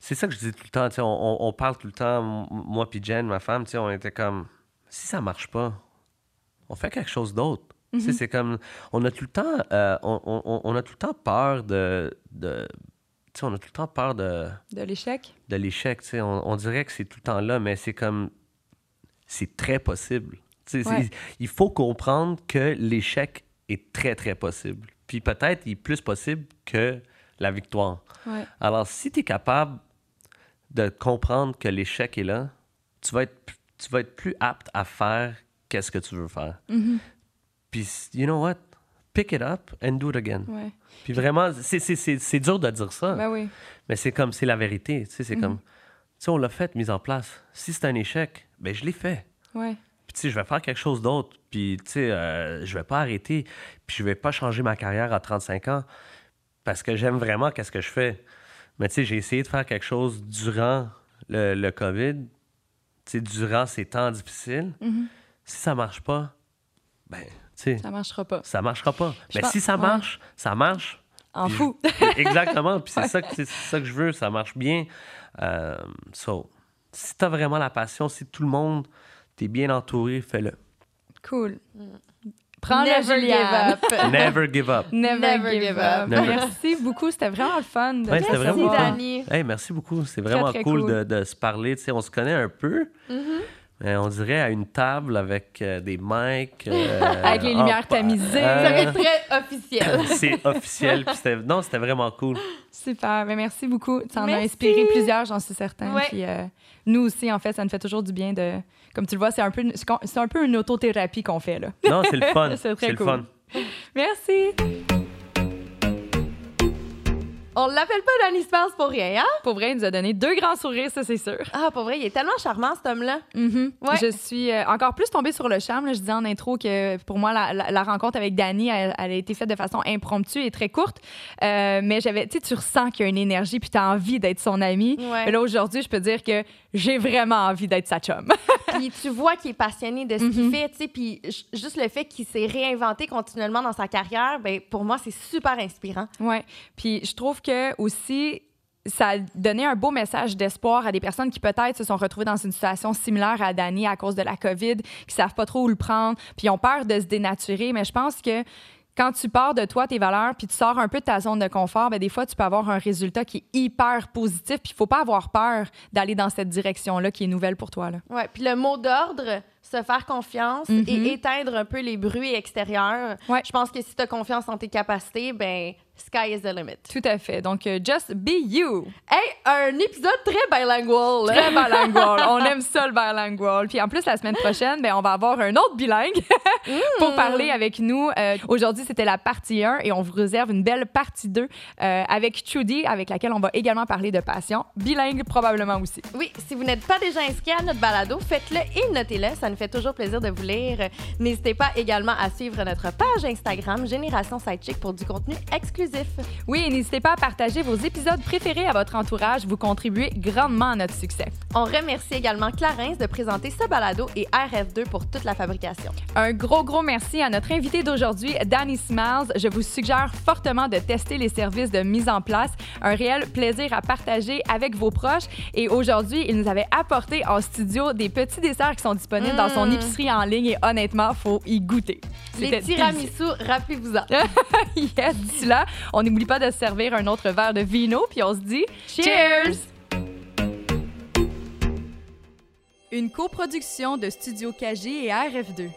c'est ça que je dis tout le temps. tu sais, On, parle tout le temps, moi puis Jen, ma femme, tu sais, on était comme, si ça marche pas, on fait quelque chose d'autre. Tu sais, C'est comme, on a tout le temps, euh, on, on- on a tout le temps peur de, on a tout le temps peur de, De l'échec? de l'échec. tu sais. On, on dirait que c'est tout le temps là, mais c'est comme, c'est très possible. Ouais. Il faut comprendre que l'échec est très, très possible. Puis peut-être il est plus possible que la victoire. Ouais. Alors, si tu es capable de comprendre que l'échec est là, tu vas être, tu vas être plus apte à faire qu'est-ce que tu veux faire. Mm-hmm. Puis, you know what? Pick it up and do it again. Ouais. Puis vraiment, c'est- c'est c'est- c'est dur de dire ça, Ben oui. mais c'est comme, c'est la vérité. Tu sais, c'est comme, tu sais, on l'a fait, mise en place. Si c'est un échec, ben je l'ai fait. Ouais. Puis, tu sais, je vais faire quelque chose d'autre. Puis, tu sais, euh, je vais pas arrêter. Puis, je vais pas changer ma carrière à 35 ans parce que j'aime vraiment qu'est-ce que je fais. Mais, tu sais, j'ai essayé de faire quelque chose durant le, le COVID, tu sais, durant ces temps difficiles. Mhm. Si ça marche pas, ben, Ça marchera pas. ça marchera pas. Mais si ça ouais. marche, ça marche. En fou. je- Exactement. Puis c'est ça, que- c'est ça que je veux. Ça marche bien. Euh, so, si tu as vraiment la passion, si tout le monde, t'es bien entouré, fais-le. Cool. Prends-le, Never Juliane. give up. Never give up. Never, Never give, up. up. Never. Merci beaucoup. C'était vraiment le fun. De Ouais, c'était vraiment fun. Dani. Hey, merci beaucoup. C'est vraiment très cool, cool. De, de se parler. Tu sais, on se connaît un peu. Mm-hmm. Mais on dirait à une table avec euh, des mics. euh, Avec les lumières ah, tamisées. euh, Ça très officiel. c'est officiel. C'était- non, c'était vraiment cool. Super. Ben, merci beaucoup. Ça en a Merci. inspiré plusieurs, j'en suis certaine. Ouais. Puis, euh, nous aussi, en fait, ça nous fait toujours du bien de. Comme tu le vois, c'est un peu, une- c'est un peu une autothérapie qu'on fait là. Non, c'est le fun. C'est très le cool. fun. Merci. On l'appelle pas Danny Spars pour rien, hein? Pour vrai, il nous a donné deux grands sourires, ça c'est sûr. Ah, pour vrai, il est tellement charmant, cet homme-là. Mhm. Ouais. Je suis euh, encore plus tombée sur le charme. là. Je disais en intro que pour moi, la, la- la rencontre avec Dani, elle, elle a été faite de façon impromptue et très courte. Euh, mais j'avais, tu sais, tu ressens qu'il y a une énergie puis tu as envie d'être son ami. Ouais. Mais là, aujourd'hui, je peux dire que j'ai vraiment envie d'être sa chum. Puis tu vois qu'il est passionné de ce qu'il fait, tu sais. Puis ju- juste le fait qu'il s'est réinventé continuellement dans sa carrière, ben pour moi, c'est super inspirant. ouais. Puis je trouve que aussi, ça donné un beau message d'espoir à des personnes qui peut-être se sont retrouvées dans une situation similaire à Dani à cause de la COVID, qui savent pas trop où le prendre, puis ont peur de se dénaturer. Mais je pense que quand tu pars de toi, tes valeurs, puis tu sors un peu de ta zone de confort, ben des fois, tu peux avoir un résultat qui est hyper positif. Puis il faut pas avoir peur d'aller dans cette direction-là qui est nouvelle pour toi. Là. Ouais. Puis le mot d'ordre, se faire confiance et éteindre un peu les bruits extérieurs. Ouais. Je pense que si tu as confiance en tes capacités, ben sky is the limit. Tout à fait. Donc, euh, just be you. Hey, un épisode très bilingual. Très bilingual. on aime ça, le bilingual. Puis en plus, la semaine prochaine, ben, on va avoir un autre bilingue pour parler avec nous. Euh, Aujourd'hui, c'était la partie 1 et on vous réserve une belle partie 2 euh, avec Trudy, avec laquelle on va également parler de passion. Bilingue, probablement aussi. Oui, si vous n'êtes pas déjà inscrit à notre balado, faites-le et notez-le. Ça nous fait toujours plaisir de vous lire. N'hésitez pas également à suivre notre page Instagram Génération Sidechick pour du contenu exclusif. Oui, et n'hésitez pas à partager vos épisodes préférés à votre entourage. Vous contribuez grandement à notre succès. On remercie également Clarence de présenter ce balado et RF2 pour toute la fabrication. Un gros, gros merci à notre invité d'aujourd'hui, Danny Smiles. Je vous suggère fortement de tester les services de mise en place. Un réel plaisir à partager avec vos proches. Et aujourd'hui, il nous avait apporté en studio des petits desserts qui sont disponibles dans son Mm. épicerie en ligne et honnêtement, faut y goûter. Les C'était tiramisu, rappelez-vous-en. yes, d'ici là, on n'oublie pas de se servir un autre verre de vino, puis on se dit Cheers! Une coproduction de Studio KG et RF2.